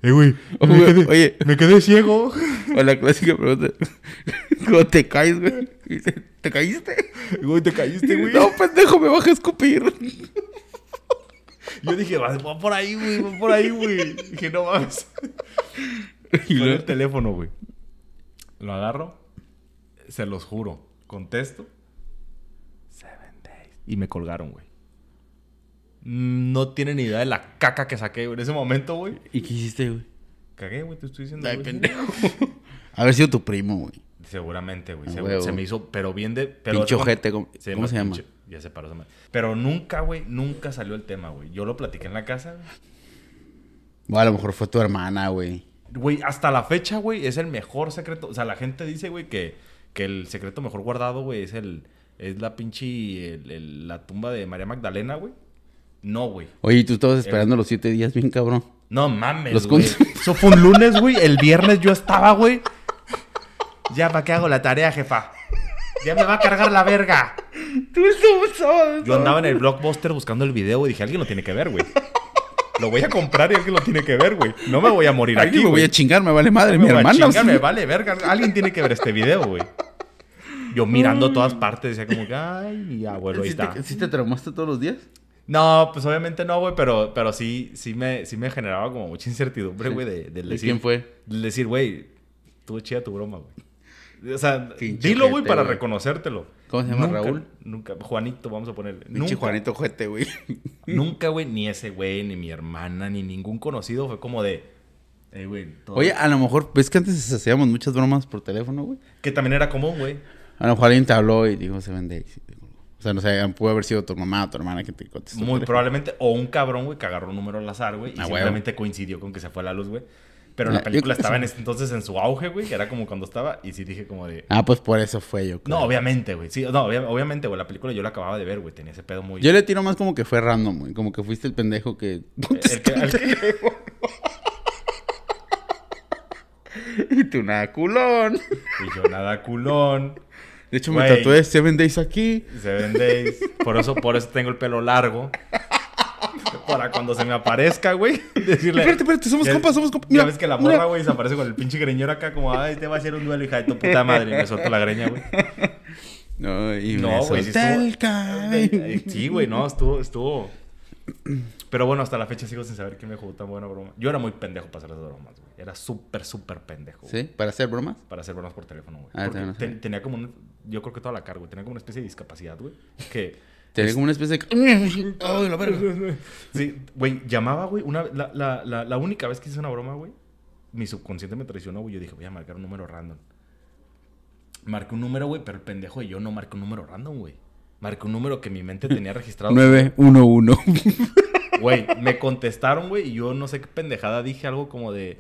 Eh, güey, Oh, me, güey, quedé, oye. me quedé ciego. O la clásica pregunta. (laughs) ¿Cómo te caes, güey? (laughs) Y dice, ¿Te caíste? Güey, te caíste, güey. No, pendejo, me vas a escupir. Yo dije, va, va por ahí, güey, va por ahí, güey. Dije, no mames. (laughs) Y luego- el teléfono, güey. Lo agarro, se los juro. Contesto. Seven days. Y me colgaron, güey. No tienen ni idea de la caca que saqué, güey. En ese momento, güey. ¿Y qué hiciste, güey? Cagué, güey, te estoy diciendo. Ay, pendejo. (laughs) Haber sido tu primo, güey. Seguramente, güey. Se, se me hizo, pero bien de. Pero Pinche ojete, ¿cómo- cómo me- se llama? ya se paró. Pero nunca, güey, nunca salió el tema, güey. Yo lo platiqué en la casa, güey. Bueno, a lo mejor fue tu hermana, güey. Güey, hasta la fecha, güey, es el mejor secreto. O sea, la gente dice, güey, que, que el secreto mejor guardado, güey, es el. Es la pinche. el- el- la tumba de María Magdalena, güey. No, güey. Oye, ¿y tú estabas esperando los siete días bien cabrón. No mames. Los güey. Eso fue un lunes, güey. El viernes yo estaba, güey. Ya, ¿para qué hago la tarea, jefa? Ya me va a cargar la verga. Tú sábado. Yo andaba en el blockbuster buscando el video y dije, alguien lo tiene que ver, güey. Lo voy a comprar y alguien lo tiene que ver, güey. No me voy a morir aquí, Aquí me voy güey. a chingar, me vale madre, Me mi hermana. chingar, me vale verga. Alguien tiene que ver este video, güey. Yo mirando todas partes decía como que, ay, mi abuelo ahí ¿Sí está. te, ¿Sí te traumaste todos los días? No, pues obviamente no, güey, pero, pero sí, sí me, sí me generaba como mucha incertidumbre, güey, de, de ¿De decir. quién fue? de decir, güey, tuvo chida tu broma, güey. O sea, dilo, güey, para reconocértelo. ¿Cómo se llama, Nunca- Raúl? Nunca. Juanito, vamos a ponerle. Pinche Juanito Juete, güey. nunca, güey, ni ese güey, ni mi hermana, ni ningún conocido fue como de. "Ey, güey, todo-". Oye, a lo mejor, ves que antes hacíamos muchas bromas por teléfono, güey. Que también era común, güey. A lo mejor alguien te habló y dijo, se vende. O sea, no sé, pudo haber sido tu mamá o tu hermana que te contestó. Muy probablemente. O un cabrón, güey, que agarró un número al azar, güey. Y Ah, simplemente coincidió con que se fue a la luz, güey. Pero la película estaba en ese entonces en su auge, güey. Que era como cuando estaba. Y sí dije como de. Ah, pues por eso fue yo. creo. No, obviamente, güey. Sí, no, obvia- obviamente, güey. La película yo la acababa de ver, güey. Tenía ese pedo muy. Yo le tiro más como que fue random, güey. Como que fuiste el pendejo que. (laughs) el que- (laughs) el que- y tú nada culón. Y yo nada culón. De hecho, me Güey. tatué Seven Days aquí. Seven Days. Por eso, por eso tengo el pelo largo. Para cuando se me aparezca, güey. (laughs) Decirle. Espérate, espérate, somos Ya- compas, somos compas. Ya Mira, ves que la morra, güey, se aparece con el pinche greñero acá, como, ay, te va a hacer un duelo, hija de tu puta madre. Y me suelto la greña, güey. No, y No, me güey, sí estuvo-. Sí, güey, no, estuvo, estuvo. Pero bueno, hasta la fecha sigo sin saber quién me jugó tan buena broma. Yo era muy pendejo para hacer esas bromas, güey. Era súper, súper pendejo. güey, ¿Sí? ¿Para hacer bromas? Para hacer bromas por teléfono, güey. Ah, Porque no ten- tenía como un, yo creo que toda la carga, güey. Tenía como una especie de discapacidad, güey. Que Tenía como una especie de. (laughs) ¡Ay, la verga! Sí, güey, llamaba, güey. Una, la, la, la, la única vez que hice una broma, güey, mi subconsciente me traicionó, güey. Yo dije, voy a marcar un número random. Marqué un número, güey, pero el pendejo y yo no marqué un número random, güey. Marqué un número que mi mente tenía registrado. 911. Güey, me contestaron, güey, y yo no sé qué pendejada dije algo como de.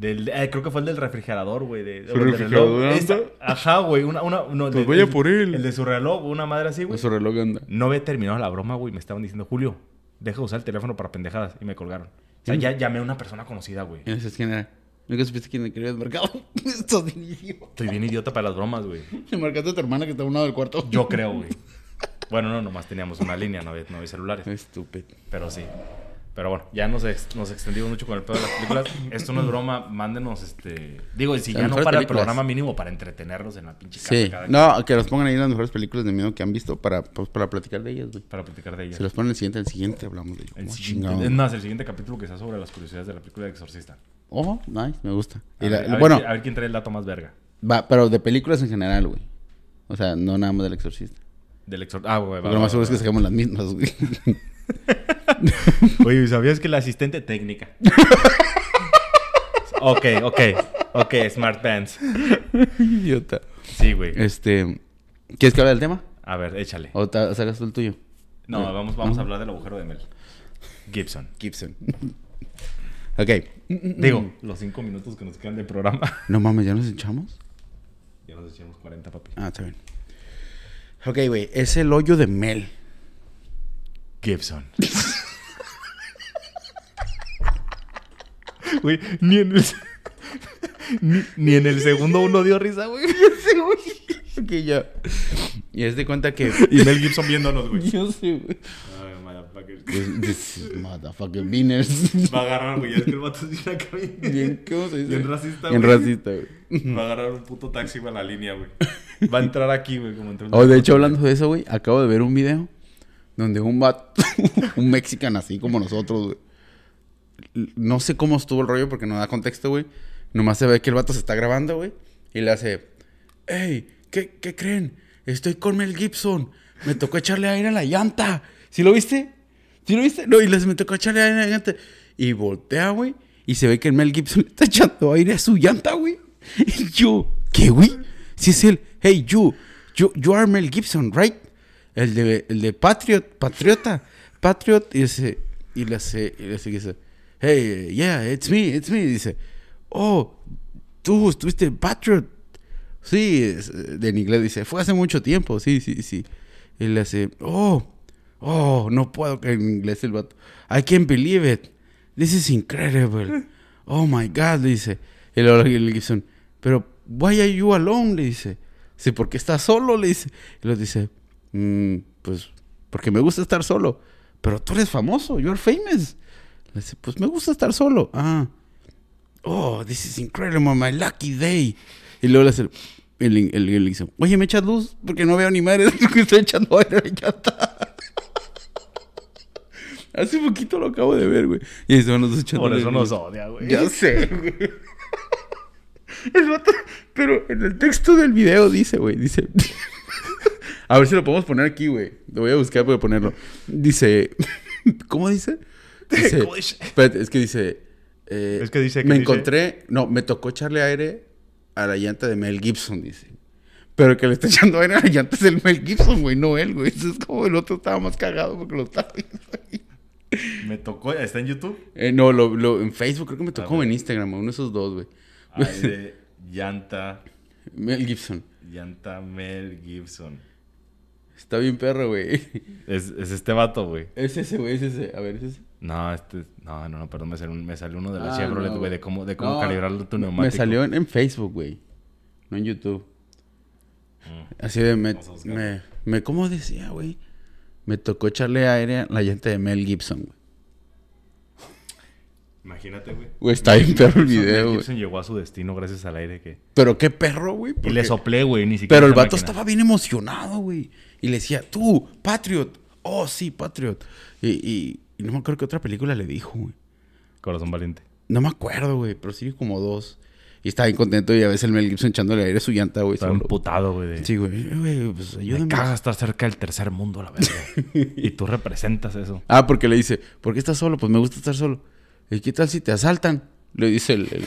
Del, eh, creo que fue el del refrigerador, güey. De, ¿Su el del refrigerador reloj. ajá, güey. Una, una, no, el Pues de- vaya el- por él. El de su reloj, una madre así, güey. Su reloj anda. No había terminado la broma, güey. Me estaban diciendo, Julio, deja de usar el teléfono para pendejadas. Y me colgaron. O sea, ya llamé a una persona conocida, güey. ¿Y sabes quién era? ¿Nunca supiste quién le querías marcado? (laughs) Esto bien idiota. Estoy bien idiota para las bromas, güey. Le (laughs) marcaste a tu hermana que está a un lado del cuarto. Yo creo, (laughs) güey. Bueno, no, nomás teníamos una línea, no había, no había celulares. Estúpido. Pero sí. Pero bueno, ya nos, ex- nos extendimos mucho con el pedo de las películas. (coughs) Esto no es broma, mándenos este. Digo, si Las ya no para el programa mínimo, para entretenerlos en la pinche casa. Sí. cada No, que los pongan ahí las mejores películas de miedo que han visto para, pues, para platicar de ellas, güey. Para platicar de ellas. Se los ponen el siguiente, el siguiente hablamos de ello. El Oh, siguiente- chingado. es más, el siguiente capítulo que sea sobre las curiosidades de la película de Exorcista. Oh, nice, me gusta. A Y la- ver, a bueno, a ver quién trae el dato más verga. va, pero de películas en general, güey. O sea, no nada más del exorcista. Del exor... Ah, güey. va, lo más seguro es que sacamos las mismas, güey. (laughs) (laughs) Oye, ¿sabías que la asistente técnica? (laughs) ok, ok. Ok, Smart Pants. Idiota. Sí, güey. Este, ¿quieres que hable del tema? A ver, échale. ¿O sacas tú el tuyo? No, vamos, vamos a hablar del agujero de Mel. Gibson. Gibson. (laughs) ok. Digo, los cinco minutos que nos quedan de programa. No mames, ¿ya nos echamos? ya nos echamos 40, papi. Ah, está bien. Ok, güey, es el hoyo de Mel. Gibson. Güey, ni en el... (laughs) ni, ni en el segundo uno dio risa, güey. (laughs) ok, ya. Y es de cuenta que... Y Mel Gibson viéndonos, güey. Yo sé, güey. Ay, motherfucker. This, this motherfucking beaners. Va a agarrar, güey. Es que el vato es bien acá, bien- Bien, ¿cómo se dice? Bien racista, Bien güey. racista, güey. Va a agarrar un puto taxi, güey, a la línea, güey. (laughs) Va a entrar aquí, güey, como entró. Oh, de hecho, hablando de eso, güey, acabo de ver un video donde un vato, (laughs) un mexicano así como nosotros, güey. No sé cómo estuvo el rollo porque no da contexto, güey. Nomás se ve que el vato se está grabando, güey. Y le hace, hey, ¿qué, ¿qué creen? Estoy con Mel Gibson. Me tocó echarle aire a la llanta. ¿Sí lo viste? ¿Sí lo viste? No, y les me tocó echarle aire a la llanta. Y voltea, güey. Y se ve que el Mel Gibson (laughs) le está echando aire a su llanta, güey. Y yo, ¿qué, güey? Si es él. Hey, you. You, you are Mel Gibson, right? El de, el de Patriot, Patriota. Patriot. Y dice, y le hace, y le dice, hey, yeah, it's me, it's me. Y dice, oh, tú estuviste Patriot. Sí, es- en inglés dice, fue hace mucho tiempo, sí, sí, sí. Y le hace, oh, oh, no puedo en inglés el vato. I can't believe it. This is incredible. Oh my God, dice. Y luego le Gibson, pero why are you alone? Le dice. Sí, porque estás solo, le dice. Y le dice, "Mm, pues porque me gusta estar solo. Pero tú eres famoso, you're famous. Le dice, pues me gusta estar solo. Ah. Oh, this is incredible, my lucky day. Y luego le hace el, el, el- el- dice, oye, ¿me echas luz? Porque no veo ni madre (laughs) de lo que estoy echando aire a la llanta. Hace poquito lo acabo de ver, güey. Y ahí se van los dos echando Por eso nos odia, güey. Ya sé, güey. (laughs) Pero en el texto del video dice, güey, dice... (laughs) A ver si lo podemos poner aquí, güey. Lo voy a buscar para ponerlo. Dice. (laughs) (laughs) ¿Cómo dice? Espérate, es que dice. eh, Es que dice- que Me dice- encontré. No, me tocó echarle aire a la llanta de Mel Gibson, dice. Pero el que le está echando aire a la llanta es el Mel Gibson, güey, no él, güey. Es como el otro estaba más cagado porque lo estaba viendo ahí. Me tocó, está en YouTube. Eh, no, lo, lo- en Facebook creo que me tocó en Instagram, uno de esos dos, güey. Aire, llanta, (laughs) Mel Gibson. llanta Mel Gibson. Está bien perro, güey. Es, es este vato, güey. Es ese, güey, es ese. A ver, es ese. No, este, no, no, no, perdón, me salió, un- me salió uno de la Ah, Chevrolet, no, güey, de cómo, de cómo No, calibrar tu neumático. Me salió en, en Facebook, güey. No en YouTube. Así de me, Mm. Me, me- ¿cómo decía, güey? Me tocó echarle aire a la llanta de Mel Gibson, güey. Imagínate, güey. Güey, está bien perro el video, Mel güey. Gibson llegó a su destino gracias al aire que... Pero qué perro, güey. Y le soplé, güey, ni siquiera Pero el vato máquina. estaba bien emocionado, güey. Y le decía, tú, Patriot. Oh, sí, Patriot. Y, y, y no me acuerdo qué otra película le dijo, güey. Corazón valiente. No me acuerdo, güey, pero sí como dos. Y estaba bien contento y a veces el Mel Gibson echándole aire a su llanta, güey. Estaba emputado, güey. de- Sí, güey. Güey, pues Me caga estar cerca del tercer mundo, la verdad. (laughs) y tú representas eso. Ah, porque le dice, ¿por qué estás solo? Pues me gusta estar solo. ¿Y qué tal si te asaltan? Le dice el... el-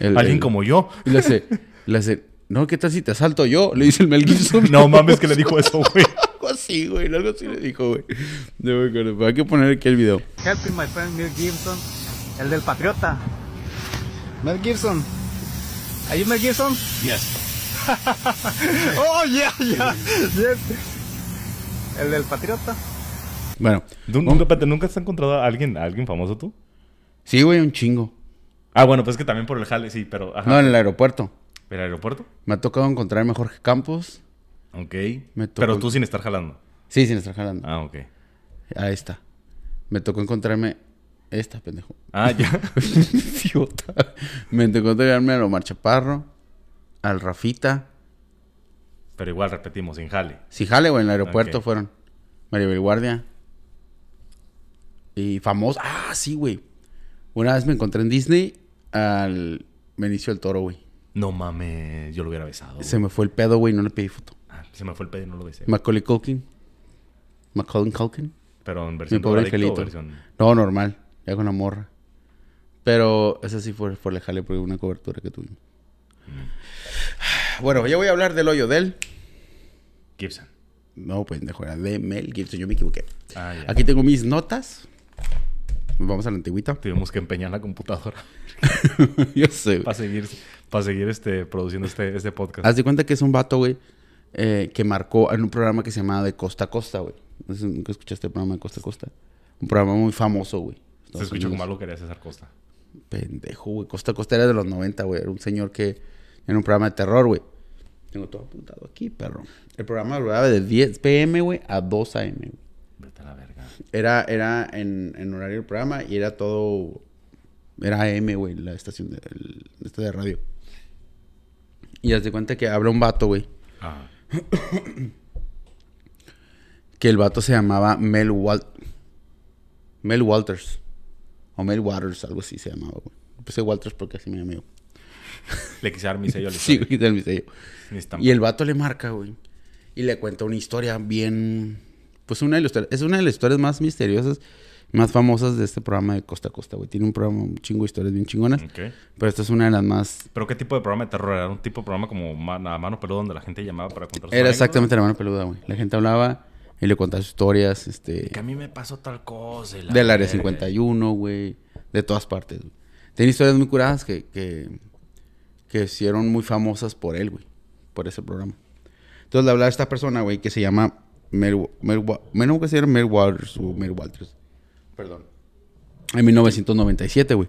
el- Alguien el- como yo. Y le hace, le hace, no, ¿qué tal si te asalto yo? Le dice el Mel Gibson. (laughs) No mames que le dijo eso, (laughs) güey. Algo así, güey. Algo así le dijo, güey. No me acuerdo. Hay que poner aquí el video. Helping my friend Mel Gibson, el del Patriota. Mel Gibson. Are you Mel Gibson? Yes. (laughs) Oh, yeah, yeah. Yes. El del Patriota. Bueno. ¿Nunca, ¿Nunca has encontrado a alguien, a alguien famoso tú? Sí, güey, un chingo. Ah, bueno, pues es que también por el jale, sí, pero... Ajá. No, en el aeropuerto. ¿El aeropuerto? Me ha tocado encontrar a Jorge Campos. Ok. Me tocó- Pero tú sin estar jalando. Sí, sin estar jalando. Ah, ok. Ahí está. Me tocó encontrarme... Esta, pendejo. Ah, ya. (laughs) Idiota. Me tocó encontrarme a Omar Chaparro. Al Rafita. pero igual repetimos, sin jale. Sí, jale, güey, en el aeropuerto Ok. fueron. Maribel Guardia. Y famoso. Ah, sí, güey. Una vez me encontré en Disney al Benicio del Toro, güey. No mames, yo lo hubiera besado. Se me fue el pedo, güey, no le pedí foto. Ah, se me fue el pedo y no lo besé. Macaulay Culkin. Macaulay Culkin. Pero en Mi versión pobre drogadicto o angelito. versión... No, normal. Ya con la morra. Pero ese sí fue, fue le jale por una cobertura que tuvimos. Bueno, ya voy a hablar del hoyo de él. Gibson. No, pendejo, era de Mel Gibson. Yo me equivoqué. Ah. Aquí tengo mis notas. Vamos a la antigüita. Tuvimos que empeñar la computadora (laughs) Yo sé, güey. para seguir, para seguir este, produciendo este, este podcast. Haz de cuenta que es un vato, güey, eh, que marcó en un programa que se llamaba De Costa a Costa, güey. Nunca escuchaste el programa de Costa a Costa. Un programa muy famoso, güey. Se escuchó como algo que quería César Costa. Pendejo, güey. Costa a Costa era de los 90, güey. Era un señor que... Era un programa de terror, güey. Tengo todo apuntado aquí, perro. El programa duraba de 10 pm, güey, a 2 am, güey. Vete a la verga. Era, era en, en horario del programa y era todo... Era AM, güey, la estación de, el- esta de radio. Y haz de cuenta que habla un vato, güey. Ah. (coughs) Que el vato se llamaba Mel Wal... Mel Walters. O Mel Waters, algo así se llamaba, güey. Puse Walters porque así me llamé. (laughs) Le quise dar mi sello (laughs) Sí, güey, del misterio. Ni estampa. Y el vato le marca, güey. Y le cuenta una historia bien... Pues una de las historias... Es una de las historias más misteriosas, más famosas de este programa de Costa a Costa, güey. Tiene un programa, un chingo de historias bien chingonas. Pero esta es una de las más... ¿Pero qué tipo de programa de terror era? ¿Un tipo de programa como man- a mano peluda donde la gente llamaba para contar sus Era exactamente la mano peluda, güey. La gente hablaba y le contaba sus historias, este... Que a mí me pasó tal cosa. la Del área verga. 51, güey. De todas partes, güey. Tiene historias muy curadas que, que, que hicieron muy famosas por él, güey. Por ese programa. Entonces le hablaba a esta persona, güey, que se llama Mel... Mel, Mel, que se llama Mel Waters o Mel Walters. Perdón. En 1997, güey.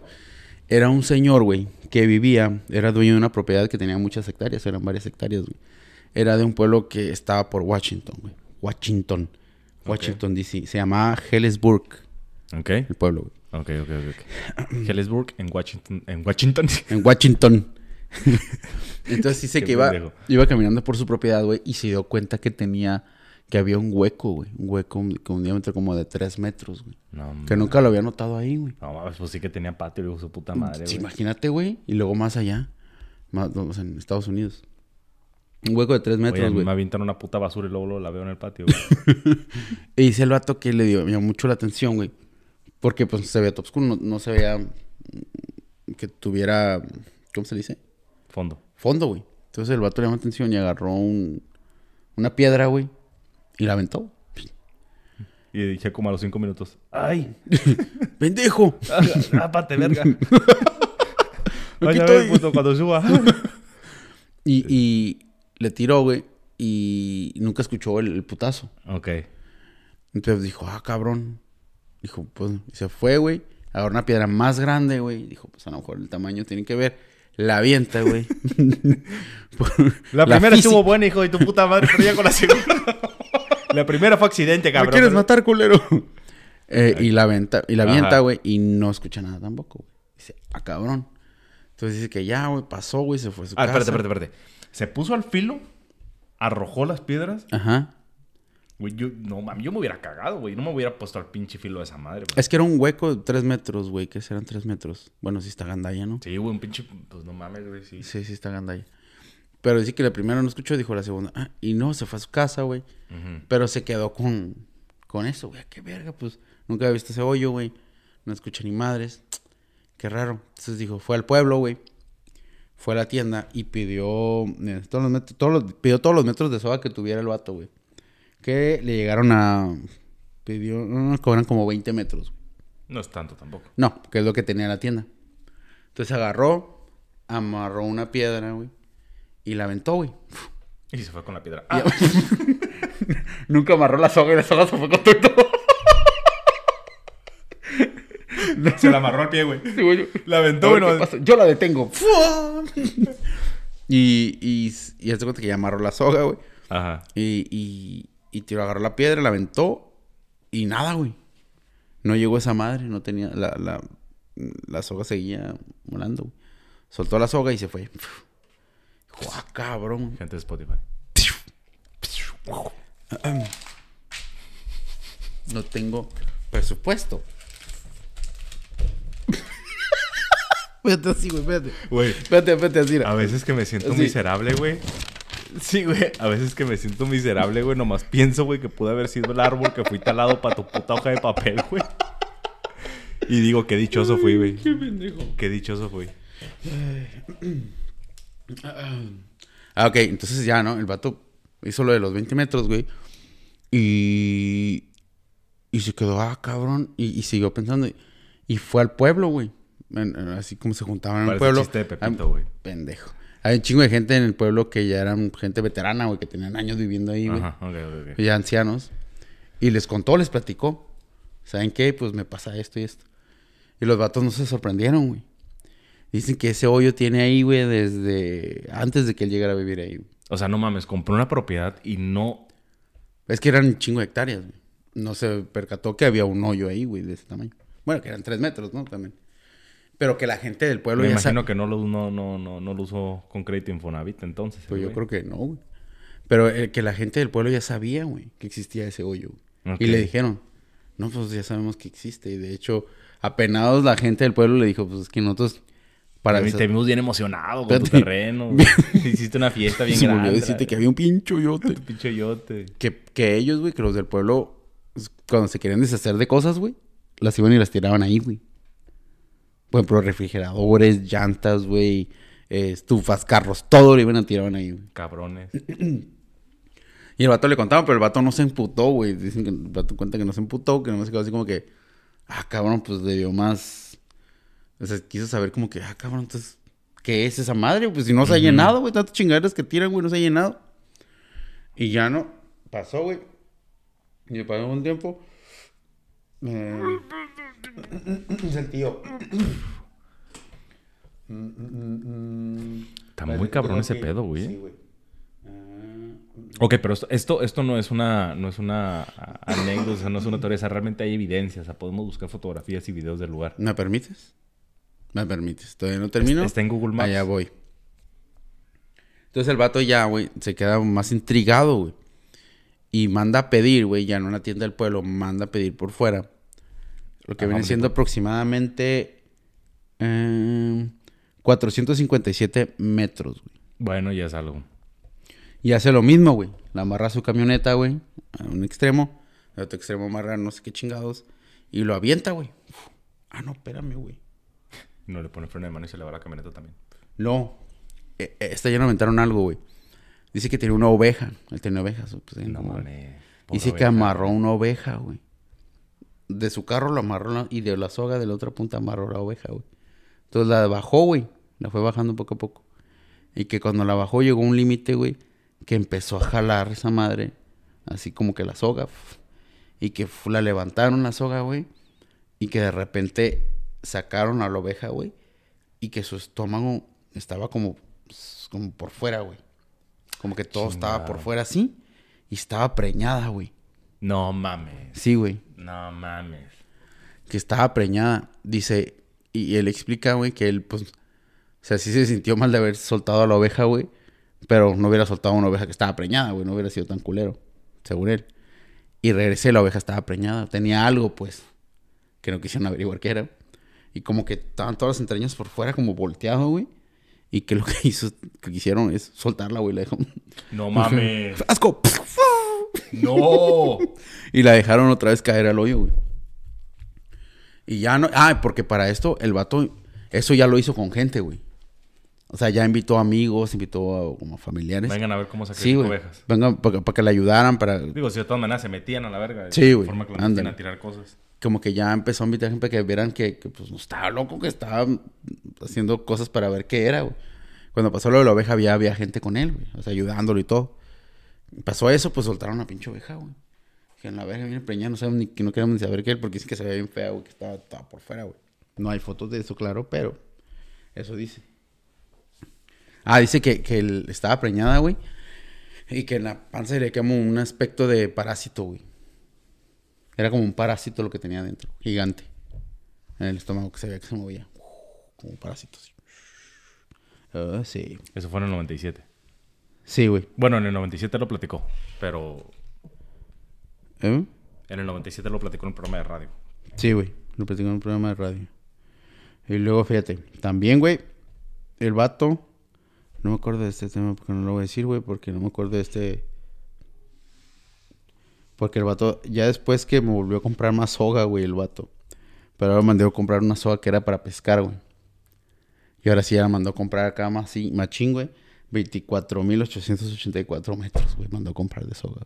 Era un señor, güey, que vivía... Era dueño de una propiedad que tenía muchas hectáreas. Eran varias hectáreas, güey. Era de un pueblo que estaba por Washington, güey. Washington. Washington, D.C. Se llamaba Hellesburg, Ok. el pueblo, güey. Ok, ok, ok. (clears throat) Hellesburg en Washington. En Washington. (laughs) En Washington. (laughs) Entonces dice que iba, iba caminando por su propiedad, güey, y se dio cuenta que tenía, que había un hueco, güey. Un hueco con un diámetro como de 3 metros, güey. No, Que nunca lo había notado ahí, güey. No, mames, pues sí que tenía patio y luego su puta madre, Sí, güey. imagínate, güey. Y luego más allá, más, en Estados Unidos. Un hueco de tres Oye, metros, güey. me avientan una puta basura y luego, luego la veo en el patio, güey. (laughs) Y dice el vato que le dio, llamó mucho la atención, güey. Porque pues se veía top oscuro, no, no se veía que tuviera, ¿cómo se dice? Fondo. Fondo, güey. Entonces el vato le llamó atención y agarró un, una piedra, güey. Y la aventó. Y dije como a los cinco minutos. ¡Ay! (laughs) ¡Pendejo! (laughs) ¡Ápate, verga! (laughs) Aquí estoy. puto, cuando suba. Y, y le tiró, güey. Y nunca escuchó el, el putazo. ok. Entonces dijo, ah, cabrón. Dijo, pues, y se fue, güey. Agarró una piedra más grande, güey. Dijo, pues a lo mejor el tamaño tiene que ver. La avienta, güey. La, primera física- estuvo buena, hijo de tu puta madre, pero ya con la segunda. La primera fue accidente, ¿Me cabrón. quieres pero- matar, culero? Eh, y la avienta, y la avienta, güey, y no escucha nada tampoco, güey. Dice, ah, cabrón. Entonces dice que ya, güey, pasó, güey, se fue a su Ah, casa. espérate, espérate, espérate. Se puso al filo, arrojó las piedras. Ajá. Güey, yo, no mami, yo me hubiera cagado, güey. No me hubiera puesto al pinche filo de esa madre, güey. Es que era un hueco de tres metros, güey, que serán tres metros. Bueno, sí está gandalla, ¿no? Sí, güey, un pinche. Pues no mames, güey, sí. Sí, sí está gandalla. Pero dice que la primera no escuchó, dijo la segunda. Ah, y no, se fue a su casa, güey. Pero se quedó con, con eso, güey. Qué verga, pues. Nunca había visto ese hoyo, güey. No escucha ni madres. (tsk) Qué raro. Entonces dijo, fue al pueblo, güey. Fue a la tienda y pidió eh, todos los metros, todos los- pidió todos los metros de soga que tuviera el vato, güey. Que le llegaron a... Pidió... No, cobran como 20 metros. güey. No es tanto tampoco. No, que es lo que tenía la tienda. Entonces agarró, amarró una piedra, güey. Y la aventó, güey. Y se fue con la piedra. Ah, (laughs) Nunca amarró la soga y la soga se fue con todo. (laughs) se la amarró al pie, güey. Sí, güey. La aventó, güey. qué no- pasa. Yo la detengo. (laughs) Y, y, y hace cuenta que ya amarró la soga, güey. Ajá. Y, y, y agarró la piedra, la aventó. Y nada, güey. No llegó esa madre. No tenía... La, la, la soga seguía volando, güey. Soltó la soga y se fue. Dijo, ah, cabrón. Gente de Spotify. No tengo presupuesto. (laughs) Espérate así, güey, espérate. Güey, Espérate, espérate así. a veces que me siento miserable, güey. Sí, güey. A veces que me siento miserable, güey. Nomás pienso, güey, que pude haber sido el árbol que fui talado para tu puta hoja de papel, güey. Y digo, qué dichoso fui, güey. Qué pendejo. Qué dichoso fui. Ah, ok, entonces ya, ¿no? El vato hizo lo de los 20 metros, güey. Y. Y se quedó, ah, cabrón. Y, y siguió pensando. Y, y fue al pueblo, güey. En- en- así como se juntaban en el pueblo. chiste de Pepito, güey. Pendejo. Hay un chingo de gente en el pueblo que ya eran gente veterana, güey, que tenían años viviendo ahí, güey. Ajá, ok, ok, ok. ya ancianos. Y les contó, les platicó. ¿Saben qué? Pues me pasa esto y esto. Y los vatos no se sorprendieron, güey. Dicen que ese hoyo tiene ahí, güey, desde antes de que él llegara a vivir ahí. güey. O sea, no mames, compró una propiedad y no. Es que eran un chingo de hectáreas, güey. No se percató que había un hoyo ahí, güey, de ese tamaño. Bueno, que eran tres metros, ¿no? También. Pero que la gente del pueblo Me ya imagino que no lo, no, no, no, no lo usó con crédito Infonavit entonces. Pues yo güey. creo que no, güey. Pero eh, que la gente del pueblo ya sabía, güey, que existía ese hoyo. güey. Y le dijeron, no, pues ya sabemos que existe. Y de hecho, apenados la gente del pueblo le dijo, pues es que nosotros... Para esa- te vimos bien emocionado con tu terreno. (laughs) Hiciste una fiesta (laughs) bien se grande. decirte que había un pincho yote. Pinche yote. (laughs) que, que ellos, güey, que los del pueblo, cuando se querían deshacer de cosas, güey, las iban y las tiraban ahí, güey. Por ejemplo, refrigeradores, llantas, güey, estufas, carros, todo lo iban a tiraban ahí, güey. Cabrones. (clears throat) Y el vato le contaba, pero el vato no se emputó, güey. Dicen que el vato cuenta que no se emputó, que nomás quedó así como que, ah, cabrón, pues dio más. O sea, quiso saber como que, ah, cabrón, entonces, ¿qué es esa madre? Pues si no se ha llenado, güey, tantas chingaderas que tiran, güey, no se ha llenado. Y ya no, pasó, güey. Y pasó un tiempo. Eh, es el tío. Está muy cabrón ese pedo, güey. Sí, güey. Ok, pero esto, esto, esto no es una, no es una anécdota, o sea, no es una teoría, realmente hay evidencia, o sea, podemos buscar fotografías y videos del lugar. ¿Me permites? Me permites. Todavía no termino. Está en Google Maps. Allá voy. Entonces el vato ya, güey, se queda más intrigado, güey. Y manda a pedir, güey, ya en una tienda del pueblo, manda a pedir por fuera. Lo que Ah, viene siendo aproximadamente eh, 457 metros, güey. Bueno, ya es algo. Y hace lo mismo, güey. La amarra a su camioneta, güey, a un extremo. Al otro extremo amarra no sé qué chingados. Y lo avienta, güey. Ah, no, espérame, güey. No le pone freno de mano y se le va la camioneta también. No. E- e- Esta ya no aventaron algo, güey. Dice que tenía una oveja. Él tenía ovejas. pues, No mames. Dice que amarró una oveja, güey. De su carro lo amarró y de la soga de la otra punta amarró la oveja, güey. Entonces la bajó, güey. La fue bajando poco a poco. Y que cuando la bajó llegó un límite, güey, que empezó a jalar esa madre. Así como que la soga. Y que la levantaron la soga, güey. Y que de repente sacaron a la oveja, güey. Y que su estómago estaba como, como por fuera, güey. Como que todo estaba por fuera así. Y estaba preñada, güey. No mames. Sí, güey. No mames. Que estaba preñada. Dice, y él explica, güey, que él, pues, o sea, sí se sintió mal de haber soltado a la oveja, güey. Pero no hubiera soltado a una oveja que estaba preñada, güey. No hubiera sido tan culero, según él. Y regresé, la oveja estaba preñada. Tenía algo, pues, que no quisieron averiguar qué era. Y como que estaban todas las entrañas por fuera, como volteado, güey. Y que lo que (laughs) hizo, que quisieron es soltarla, güey. La dejó. No mames. (laughs) ¡Asco! no. Y la dejaron otra vez caer al hoyo, güey. Y ya no. Ah, porque para esto el vato. Eso ya lo hizo con gente, güey. O sea, ya invitó amigos, invitó a, como familiares. Vengan a ver cómo sí, sacrifico güey. ovejas. Vengan para, que le ayudaran, para. Digo, si de todas maneras se metían a la verga. Sí, De güey. forma clandestina a tirar cosas. Como que ya empezó a invitar gente que vieran que, que, pues no estaba loco, que estaba haciendo cosas para ver qué era, güey. Cuando pasó lo de la oveja, había, había gente con él, güey. O sea, ayudándolo y todo. Pasó eso, pues soltaron a pinche oveja, güey. Dijeron, la verga viene preñada, no sabemos ni que no queremos ni saber qué es, porque dicen que se veía bien fea, güey, que estaba, estaba por fuera, güey. No hay fotos de eso, claro, pero eso dice. Ah, dice que, que él estaba preñada, güey. Y que en la panza le como un aspecto de parásito, güey. Era como un parásito lo que tenía adentro, gigante. En el estómago que se veía que se movía. Como un parásito, así. Ah, sí. Eso fue en el 97. Sí, güey. Bueno, en el 97 lo platicó. Pero ¿Eh? en el 97 lo platicó en un programa de radio. Sí, güey. Lo platicó en un programa de radio. Y luego, fíjate, también, güey, el vato. No me acuerdo de este tema porque no lo voy a decir, güey, porque no me acuerdo de este. Porque el vato, ya después que me volvió a comprar más soga, güey, el vato. Pero ahora me mandó a comprar una soga que era para pescar, güey. Y ahora sí ya la mandó a comprar acá más sí, machín, güey. 24.884 metros, güey. Mandó a comprar de soga.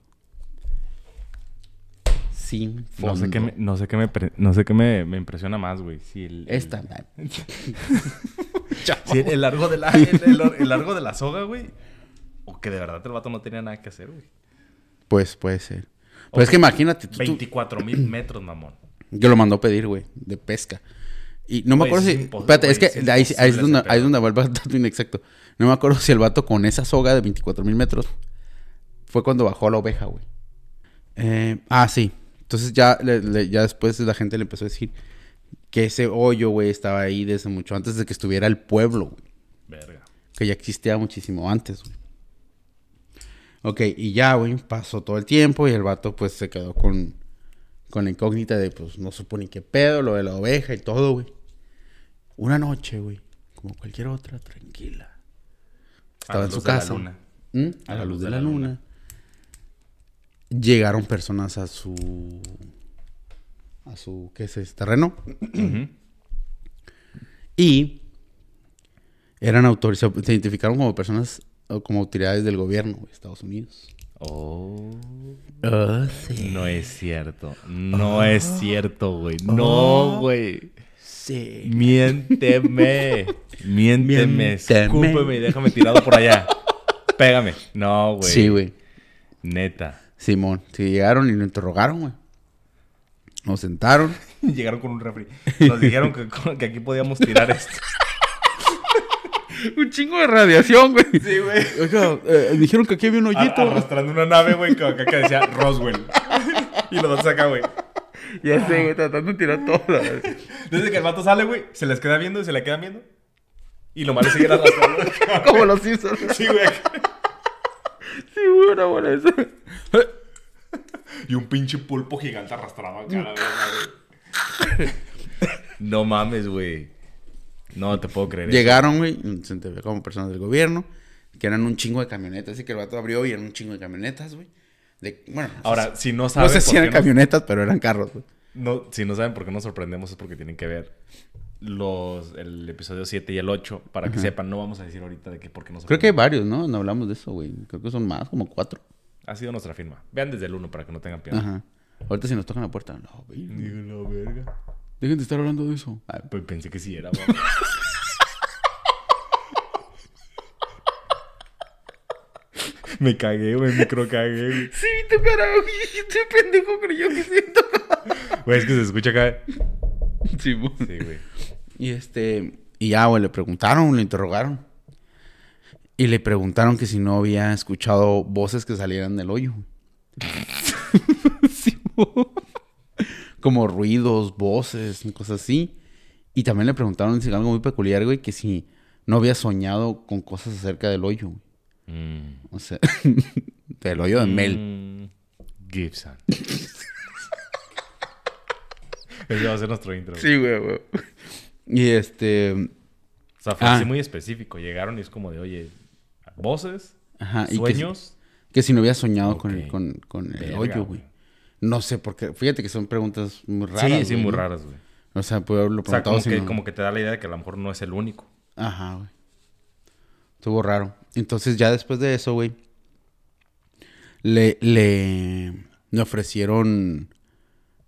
Sin No sé fondo. qué me, no sé qué me, pre- no sé qué me, me impresiona más, güey. Si el, el- Esta, (laughs) si el, el largo de la, (laughs) el, el- el largo de la soga, güey. O que de verdad el vato no tenía nada que hacer, güey. Pues puede ser. Pues es que imagínate, tú, tú- 24 mil metros, mamón. yo lo mandó a pedir, güey, de pesca. Y no me acuerdo es si. Espérate, es que es ahí, ahí es donde, ahí es donde vuelve el (laughs) dato inexacto. No me acuerdo si el vato con esa soga de 24 mil metros fue cuando bajó a la oveja, güey. Eh, ah, sí. Entonces ya, le- le- ya después la gente le empezó a decir que ese hoyo, güey, estaba ahí desde mucho antes de que estuviera el pueblo, güey. Verga. Que ya existía muchísimo antes, güey. Ok, y ya, güey, pasó todo el tiempo y el vato, pues, se quedó con, con la incógnita de, pues, no supo ni qué pedo, lo de la oveja y todo, güey. Una noche, güey, como cualquier otra, tranquila. Estaba la en su la casa. luna. ¿Mm? A la luz de la luna. Llegaron personas a su... A su, ¿qué es ese? Terreno. Y eran autorizados, se identificaron como personas como autoridades del gobierno de Estados Unidos. Oh. Ah, No es cierto. No es cierto, güey. No, güey. Sí. Miénteme. (laughs) Miénteme. Miénteme. Escúpeme y déjame tirado por allá. Pégame. No, güey. Sí, güey. Neta. Simón. Sí, llegaron y lo interrogaron, güey. Nos sentaron. (laughs) Llegaron con un refri. Nos dijeron que, (laughs) que aquí podíamos tirar esto. Un chingo de radiación, güey. Sí, güey. Oiga, eh, dijeron que aquí había un hoyito. Arrastrando una nave, güey, que acá que decía Roswell. y lo dos acá, güey. Ya sé, güey, tratando de tirar todo. la- Desde que el vato sale, güey, se les queda viendo y se le quedan viendo. Y lo malo es seguir arrastrando. (laughs) Como los hizo. sí, güey. Sí, güey, una buena esa. Y un pinche pulpo gigante arrastrado acá, la verga, güey. No mames, güey. No te puedo creer. Llegaron, güey, como personas del gobierno. que eran un chingo de camionetas. Así que el vato abrió y eran un chingo de camionetas, güey. De, bueno, no Ahora, si no saben no sé si eran qué camionetas, pero eran carros, güey. no- si no saben por qué nos sorprendemos es porque tienen que ver los el episodio 7 y el 8 para que sepan. No vamos a decir ahorita de que por qué nos Creo que hay varios, ¿no? No hablamos de eso, güey. Creo que son más, como cuatro. Ha sido nuestra firma. Vean desde el 1 para que no tengan piedad. Ajá. Ahorita si nos tocan la puerta, no, güey. Digo, la verga. Dejen de estar hablando de eso. Ah, pues pensé que sí era, (laughs) güey. Me cagué, güey, micro cagué, güey. Sí, tu cara, güey. Este pendejo creyó que siento. Güey, es que se escucha acá. Sí, güey. Sí, güey. Y este, y ya, güey, le preguntaron, le interrogaron. Y le preguntaron que si no había escuchado voces que salieran del hoyo. (laughs) Sí, güey. Como ruidos, voces, cosas así. Y también le preguntaron dice, algo muy peculiar, güey, que si no había soñado con cosas acerca del hoyo, güey. Mm. O sea, (laughs) del hoyo de Mel. Mm, Gibson. (laughs) Ese va a ser nuestro intro. güey. Sí, güey, güey. Y este, O sea, fue Ah. así muy específico. Llegaron y es como de, oye, voces, Ajá, y que- sueños. que si no había soñado con el, con, con el Verga, hoyo, güey. güey. No sé por qué. Fíjate que son preguntas muy raras. sí, sí, güey, muy ¿no? raras, güey. O sea, puedo haberlo O sea, preguntado como que, como que te da la idea de que a lo mejor no es el único. Ajá, güey. Estuvo raro. Entonces, ya después de eso, güey, le, le, le ofrecieron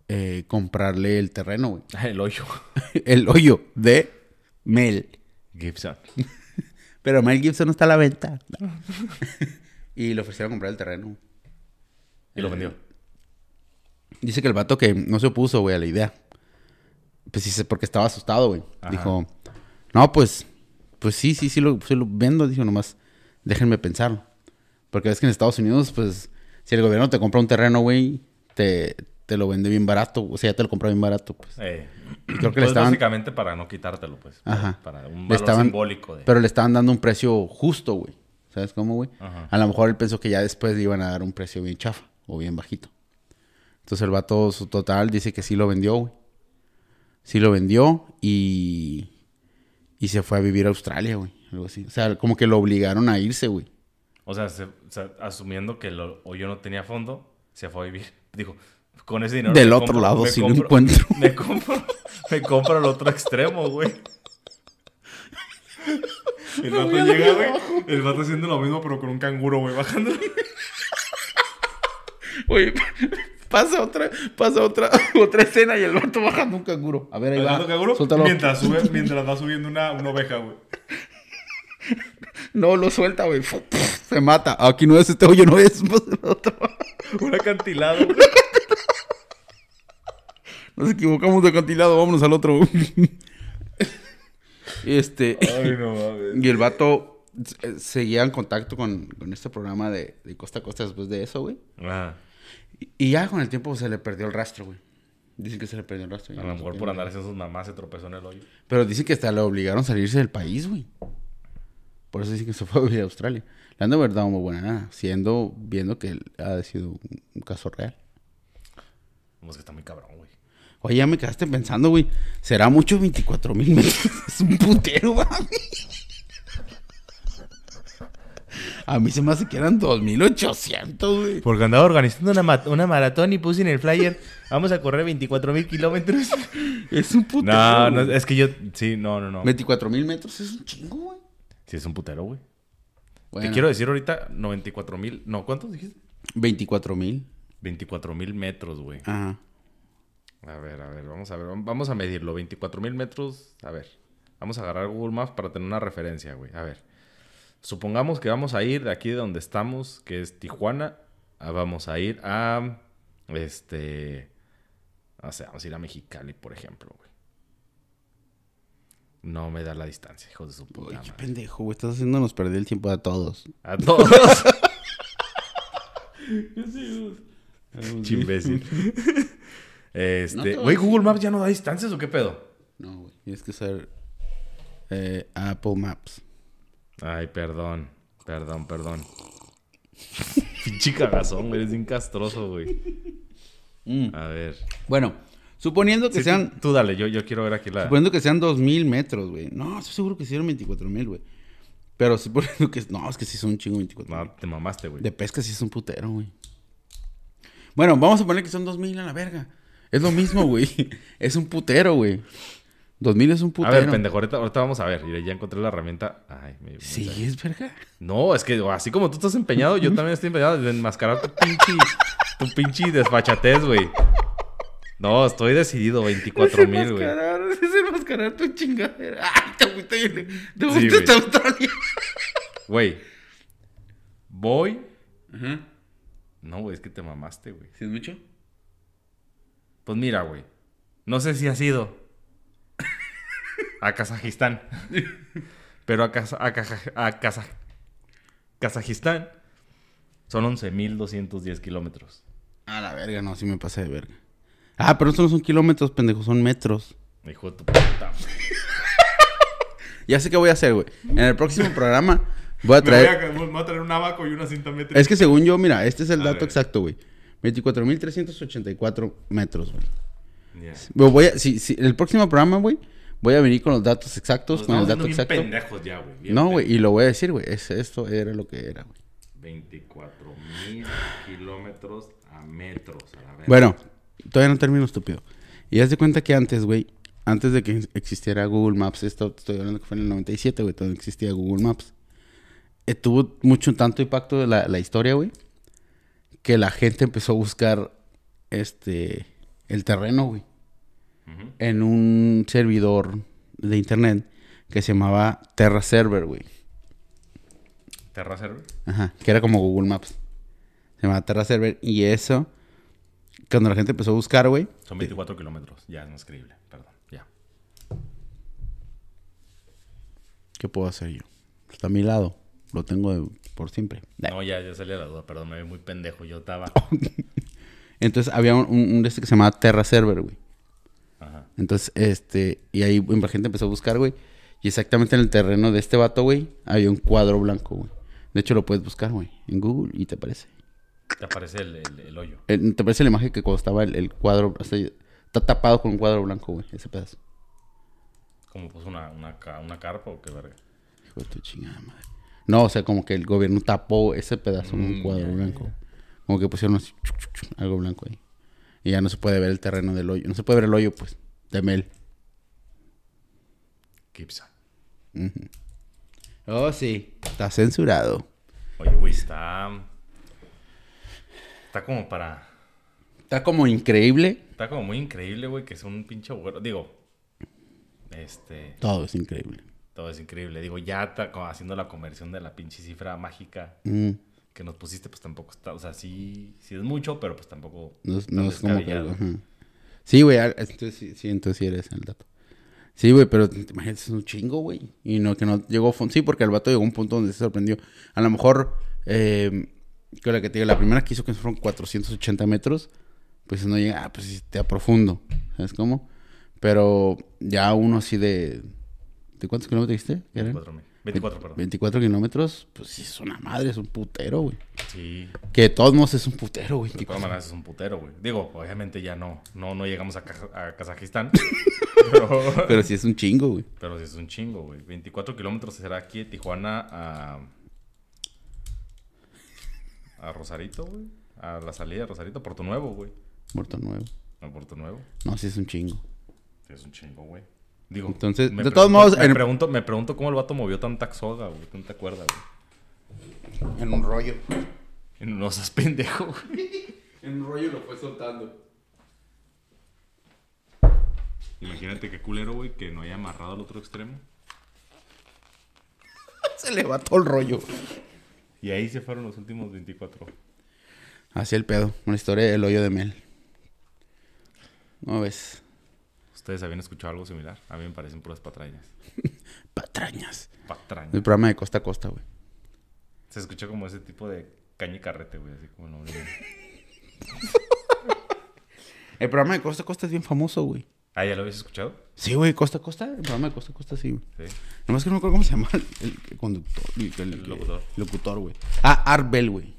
eh, comprarle el terreno, güey. (laughs) El hoyo. (laughs) el hoyo de Mel. Gibson. (laughs) Pero Mel Gibson no está a la venta. y le ofrecieron comprar el terreno. Y lo vendió. Dice que el vato que no se opuso, güey, a la idea. Pues sí, porque estaba asustado, güey. Dijo, no, pues, pues sí, sí, sí lo, sí lo vendo. Dijo, nomás, déjenme pensarlo. Porque ves que en Estados Unidos, pues, si el gobierno te compra un terreno, güey, te, te lo vende bien barato. O sea, ya te lo compra bien barato, pues. Eh, Y creo que pues le estaban... básicamente para no quitártelo, pues. Ajá. Para un Le valor estaban- simbólico de... Pero le estaban dando un precio justo, güey. ¿Sabes cómo, güey? A lo mejor él pensó que ya después le iban a dar un precio bien chafa o bien bajito. Entonces el vato, su total, dice que sí lo vendió, güey. Sí lo vendió y... Y se fue a vivir a Australia, güey. Algo así. O sea, como que lo obligaron a irse, güey. O sea, se- o sea, asumiendo que el hoyo no tenía fondo, se fue a vivir. (laughs) Dijo, con ese dinero... Del me otro lado, si lo encuentro. (laughs) Me compro, me compro al otro extremo, güey. (laughs) El vato llega, güey. El vato haciendo lo mismo, pero con un canguro, güey, bajando. Oye, pasa otra, pasa otra, (laughs) otra escena y el vato bajando un canguro. A ver, ahí va. Bajando canguro Suéltalo. mientras, sube, mientras va subiendo una, una oveja, güey. No, lo suelta, güey. Se mata. Aquí no es este hoyo, no es pues, otro. Un acantilado, güey. (laughs) Nos equivocamos de acantilado, vámonos al otro. (laughs) este. Ay, no mames. Y el vato eh, seguía en contacto con, con este programa de, de Costa a Costa después de eso, güey. Ah, Y, ya con el tiempo se le perdió el rastro, güey. Dicen que se le perdió el rastro. a lo mejor por nada. andar haciendo sus mamás se tropezó en el hoyo. Pero dicen que hasta le obligaron a salirse del país, güey. Por eso dicen que se fue a vivir a Australia. Le han de verdad muy buena nada, siendo, viendo que ha sido un, caso real. Como es que está muy cabrón, güey. Oye, ya me quedaste pensando, güey. ¿Será mucho 24 mil metros? (laughs) Es un putero, mami. A mí se me hace que eran 2800, güey. Porque andaba organizando una, una maratón y puse en el flyer, vamos a correr 24 mil kilómetros. (laughs) Es un putero. No, no, es que yo, sí, no, no, no. 24 mil metros es un chingo, güey. Sí, es un putero, güey. Bueno, Te quiero decir ahorita 94 mil, no, ¿cuántos dijiste? 24 mil. 24 mil metros, güey. Ajá. A ver, a ver, vamos a ver, vamos a medirlo. 24 mil metros, a ver. Vamos a agarrar Google Maps para tener una referencia, güey. A ver. Supongamos que vamos a ir de aquí de donde estamos, que es Tijuana, a- vamos a ir a, este, o sea, vamos a ir a Mexicali, por ejemplo, güey. No me da la distancia, hijos de su puta Uy, qué madre. pendejo, güey. Estás haciéndonos perder el tiempo a todos. A todos. (laughs) Chimbécil. (laughs) Este, güey, Google Maps ya no da distancias o qué pedo? No, güey. Tienes que ser eh, Apple Maps. Ay, perdón. Perdón, perdón. (laughs) Pinche cagazón, güey. Eres bien castroso, güey. Mm. A ver. Bueno, suponiendo que Sí, sean... tú, tú dale, yo, yo quiero ver aquí la. Suponiendo que sean 2000 metros, güey. No, estoy seguro que sí eran 24 mil, güey. Pero ejemplo, que... No, es que sí son un chingo 24 No, te mamaste, güey. De pesca sí es un putero, güey. Bueno, vamos a poner que son 2000 a la verga. Es lo mismo, güey. (laughs) es un putero, güey. 2000 es un A putero. ver, pendejo, ahorita, ahorita vamos a ver. Ya encontré la herramienta. Ay, me... me- Sí, es verga. No, es que así como tú estás empeñado, yo también estoy empeñado en enmascarar tu pinche, tu pinche desfachatez, güey. No, estoy decidido, 24 mil, güey. Enmascarar, (laughs) Es enmascarar tu chingadera. (laughs) Ay, te fuiste bien. Te Sí, fuiste güey. hasta Australia. Güey, voy... Ajá. No, güey, es que te mamaste, güey. ¿Sí es mucho? Pues mira, güey. No sé si has ido a Kazajistán. (laughs) Pero a, a, a Kaza- Kazajistán son 11.210 kilómetros. A la verga, no, sí me pasé de verga. Ah, pero estos no son kilómetros, pendejo, son metros. Hijo de tu puta. (laughs) Ya sé qué voy a hacer, güey. En el próximo (laughs) programa voy a Me voy traer... a, me voy a traer un abaco y una cinta métrica. Es que según yo, mira, este es el A dato ver. exacto, güey. 24.384 metros, güey. Yeah. Voy a, si, si- el próximo programa, güey, voy a venir con los datos exactos, Nos con el dato exacto. pendejos ya, güey. Bien No, güey, y lo voy a decir, güey. Es, esto era lo que era, güey. 24 mil kilómetros a metros. A la verga. Bueno, todavía no termino, estúpido. Y haz de cuenta que antes, güey, antes de que existiera Google Maps, esto estoy hablando que fue en el 97, güey, todavía no existía Google Maps. Eh, tuvo mucho, tanto impacto de la, la historia, güey, que la gente empezó a buscar, este, el terreno, güey, En un servidor de internet que se llamaba Terra Server, güey. Terra Server. Ajá, que era como Google Maps. Se llamaba Terra Server y eso, cuando la gente empezó a buscar, güey, Son 24 kilómetros. Ya, no es creíble. Perdón. Ya. ¿Qué puedo hacer yo? Está a mi lado. Lo tengo de- por siempre. No, ya, ya salía la duda. Perdón, me vi muy pendejo. Yo estaba... (laughs) Entonces había un, un, un de este que se llamaba Terra Server, güey. Ajá. Entonces, este, y ahí la gente empezó a buscar, güey. Y exactamente en el terreno de este vato, güey, había un cuadro blanco, güey. De hecho, lo puedes buscar, güey, en Google y te aparece. Te aparece el, el- el hoyo. El- te aparece la imagen que cuando estaba el, cuadro, hasta ahí- está tapado con un cuadro blanco, güey, ese pedazo. Como puso una, una, una carpa o qué verga. Hijo de tu chingada madre. No, o sea, como que el gobierno tapó ese pedazo con un Mm, cuadro blanco. Como que pusieron así, algo blanco ahí. Y ya no se puede ver el terreno del hoyo. No se puede ver el hoyo, pues, de Mel. Kipsa. Oh, sí. Está censurado. Oye, güey, está... Está como para... Está como increíble. Está como muy increíble, güey, que es un pinche agujero. Digo, este... Todo es increíble. Todo es increíble. Digo, ya está como haciendo la conversión de la pinche cifra mágica Mm, que nos pusiste, pues tampoco está... O sea, sí, sí es mucho, pero pues tampoco... no es, no es como que... ajá. Sí, güey. Entonces, sí, sí, entonces sí eres el dato. Sí, güey, pero te imaginas, es un chingo, güey. Y no, que no llegó... fon- Sí, porque el vato llegó a un punto donde se sorprendió. A lo mejor... Eh, que la que te digo, la primera que hizo que fueron 480 metros, pues no llega, ah, pues sí, te a profundo, ¿sabes cómo? Pero ya uno así de, ¿de cuántos kilómetros dijiste? que eran? 24, mil. 24, perdón. 24 kilómetros, pues sí es una madre, es un putero, güey. Sí. Que de todos modos es un putero, güey. De todas maneras es un putero, güey. Digo, obviamente ya no, no, no llegamos a, Kaza- a Kazajistán. (laughs) pero, Pero sí es un chingo, güey. pero sí es un chingo, güey. 24 kilómetros será aquí de Tijuana a. A Rosarito, güey. A la salida de Rosarito, Puerto Nuevo, güey. Muerto nuevo. A Puerto Nuevo. No, sí es un chingo. Sí, es un chingo, güey. Digo, Entonces, me de todos pregunto- modos, Me, en- pregunto, me pregunto cómo el vato movió tanta soga, güey. Tanta cuerda, güey. En un rollo. Y No seas pendejo, güey. (laughs) En un rollo lo fue soltando. Imagínate qué culero, güey, que no haya amarrado al otro extremo. (laughs) Se le va todo el rollo. Y ahí se fueron los últimos 24. Así el pedo. Una historia del hoyo de Mel. ¿No ves? ¿Ustedes habían escuchado algo similar? A mí me parecen puras patrañas. (laughs) Patrañas. Patrañas. El programa de costa a costa, güey. Se escucha como ese tipo de caña y carrete, güey. Así como el nombre. El programa de costa a costa es bien famoso, güey. Ah, ¿ya lo habías escuchado? Sí, güey, costa a costa. El programa de costa a costa, sí, güey. Sí. Nomás que no me acuerdo cómo se llama el, el conductor. El, el- El locutor. locutor, güey. Ah, Art Bell, güey.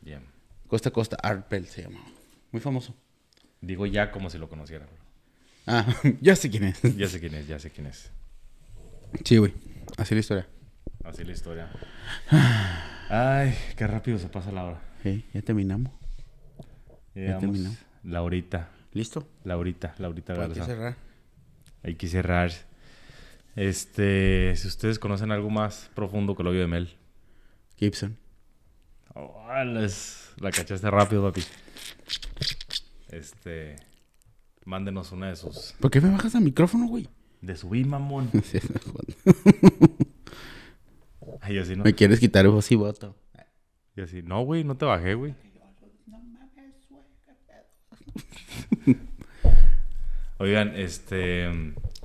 Bien. Costa a costa, Art Bell se llama. Muy famoso. Digo ya como si lo conociera, bro. Ah, (laughs) ya sé quién es. Ya sé quién es, ya sé quién es. Sí, güey. Así la historia. Así la historia. Ay, qué rápido se pasa la hora. Sí, ya terminamos. Ya terminó. Laurita, ¿Listo? Laurita, Laurita Hay que Garza. cerrar. Hay que cerrar. Este, si ustedes conocen algo más profundo que el hoyo de Mel. Gibson. Oh, les- la cachaste rápido, papi. Este, mándenos una de sus. ¿Por qué me bajas al micrófono, güey? De su mamón. (laughs) Sí, me jodas. Ay, así no. me quieres quitar voz y voto. Y así, no, güey, no te bajé, güey. (laughs) Oigan, este.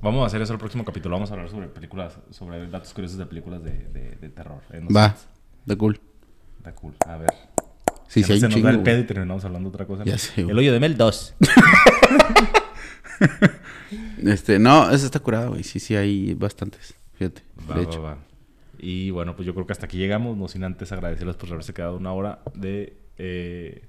Vamos a hacer eso el próximo capítulo. Vamos a hablar sobre películas, sobre datos curiosos de películas de, de- de terror. Eh, no Va, de cool. Está cool. A ver. Sí, hay se nos chingo, da el pedo y terminamos hablando de otra cosa. Ya ¿no? sé, güey. El hoyo de Mel 2. (laughs) Este, no, esa está curada, güey. Sí, sí, hay bastantes. Fíjate. Va, de va, hecho. va. Y bueno, pues yo creo que hasta aquí llegamos. No sin antes agradecerles por haberse quedado una hora de. eh,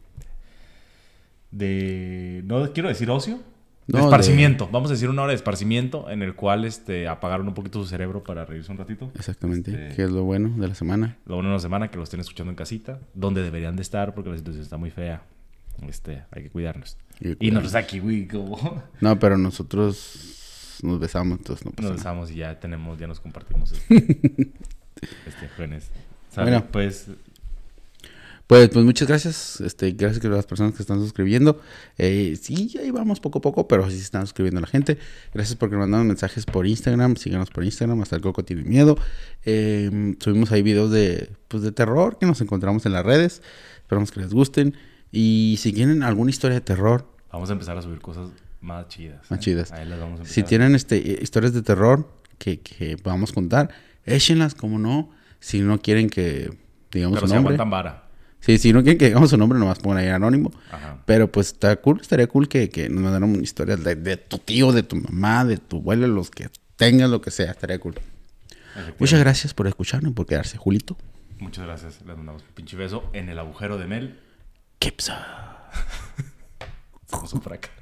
de. No quiero decir ocio. De No, esparcimiento. Vamos a decir una hora de esparcimiento en el cual este, apagaron un poquito su cerebro para reírse un ratito. Exactamente. Este- Que es lo bueno de la semana. Lo bueno de la semana que lo estén escuchando en casita, donde deberían de estar porque la situación está muy fea. Este, hay que cuidarnos. Y cuidarnos. nos aquí, güey, como No, pero nosotros nos besamos, entonces no pasa nos nada. besamos y ya tenemos, ya nos compartimos este, (laughs) este jóvenes. Bueno. pues Pues, pues muchas gracias. Este, gracias a las personas que están suscribiendo. Eh, sí, ahí vamos poco a poco, pero sí se están suscribiendo la gente. Gracias porque nos mandaron mensajes por Instagram. Síganos por Instagram, hasta el coco tiene miedo. Eh, subimos ahí videos de, pues, de terror que nos encontramos en las redes. Esperamos que les gusten. Y si tienen alguna historia de terror, vamos a empezar a subir cosas más chidas. Más ¿eh? chidas. Ahí las vamos a empezar. si tienen este, eh, historias de terror que, que podamos contar, échenlas, como no. Si no quieren que digamos Pero su nombre. vara. Sí, si no quieren que digamos su nombre, nomás pongan ahí anónimo. Ajá. Pero pues está cool, estaría cool que, que nos mandaran historias de, de tu tío, de tu mamá, de tu abuelo, los que tengan, lo que sea, estaría cool. Muchas gracias por escucharnos y por quedarse, Julito. Muchas gracias. Les mandamos un pinche beso en el agujero de Mel. Kipsa. Somos un fracaso.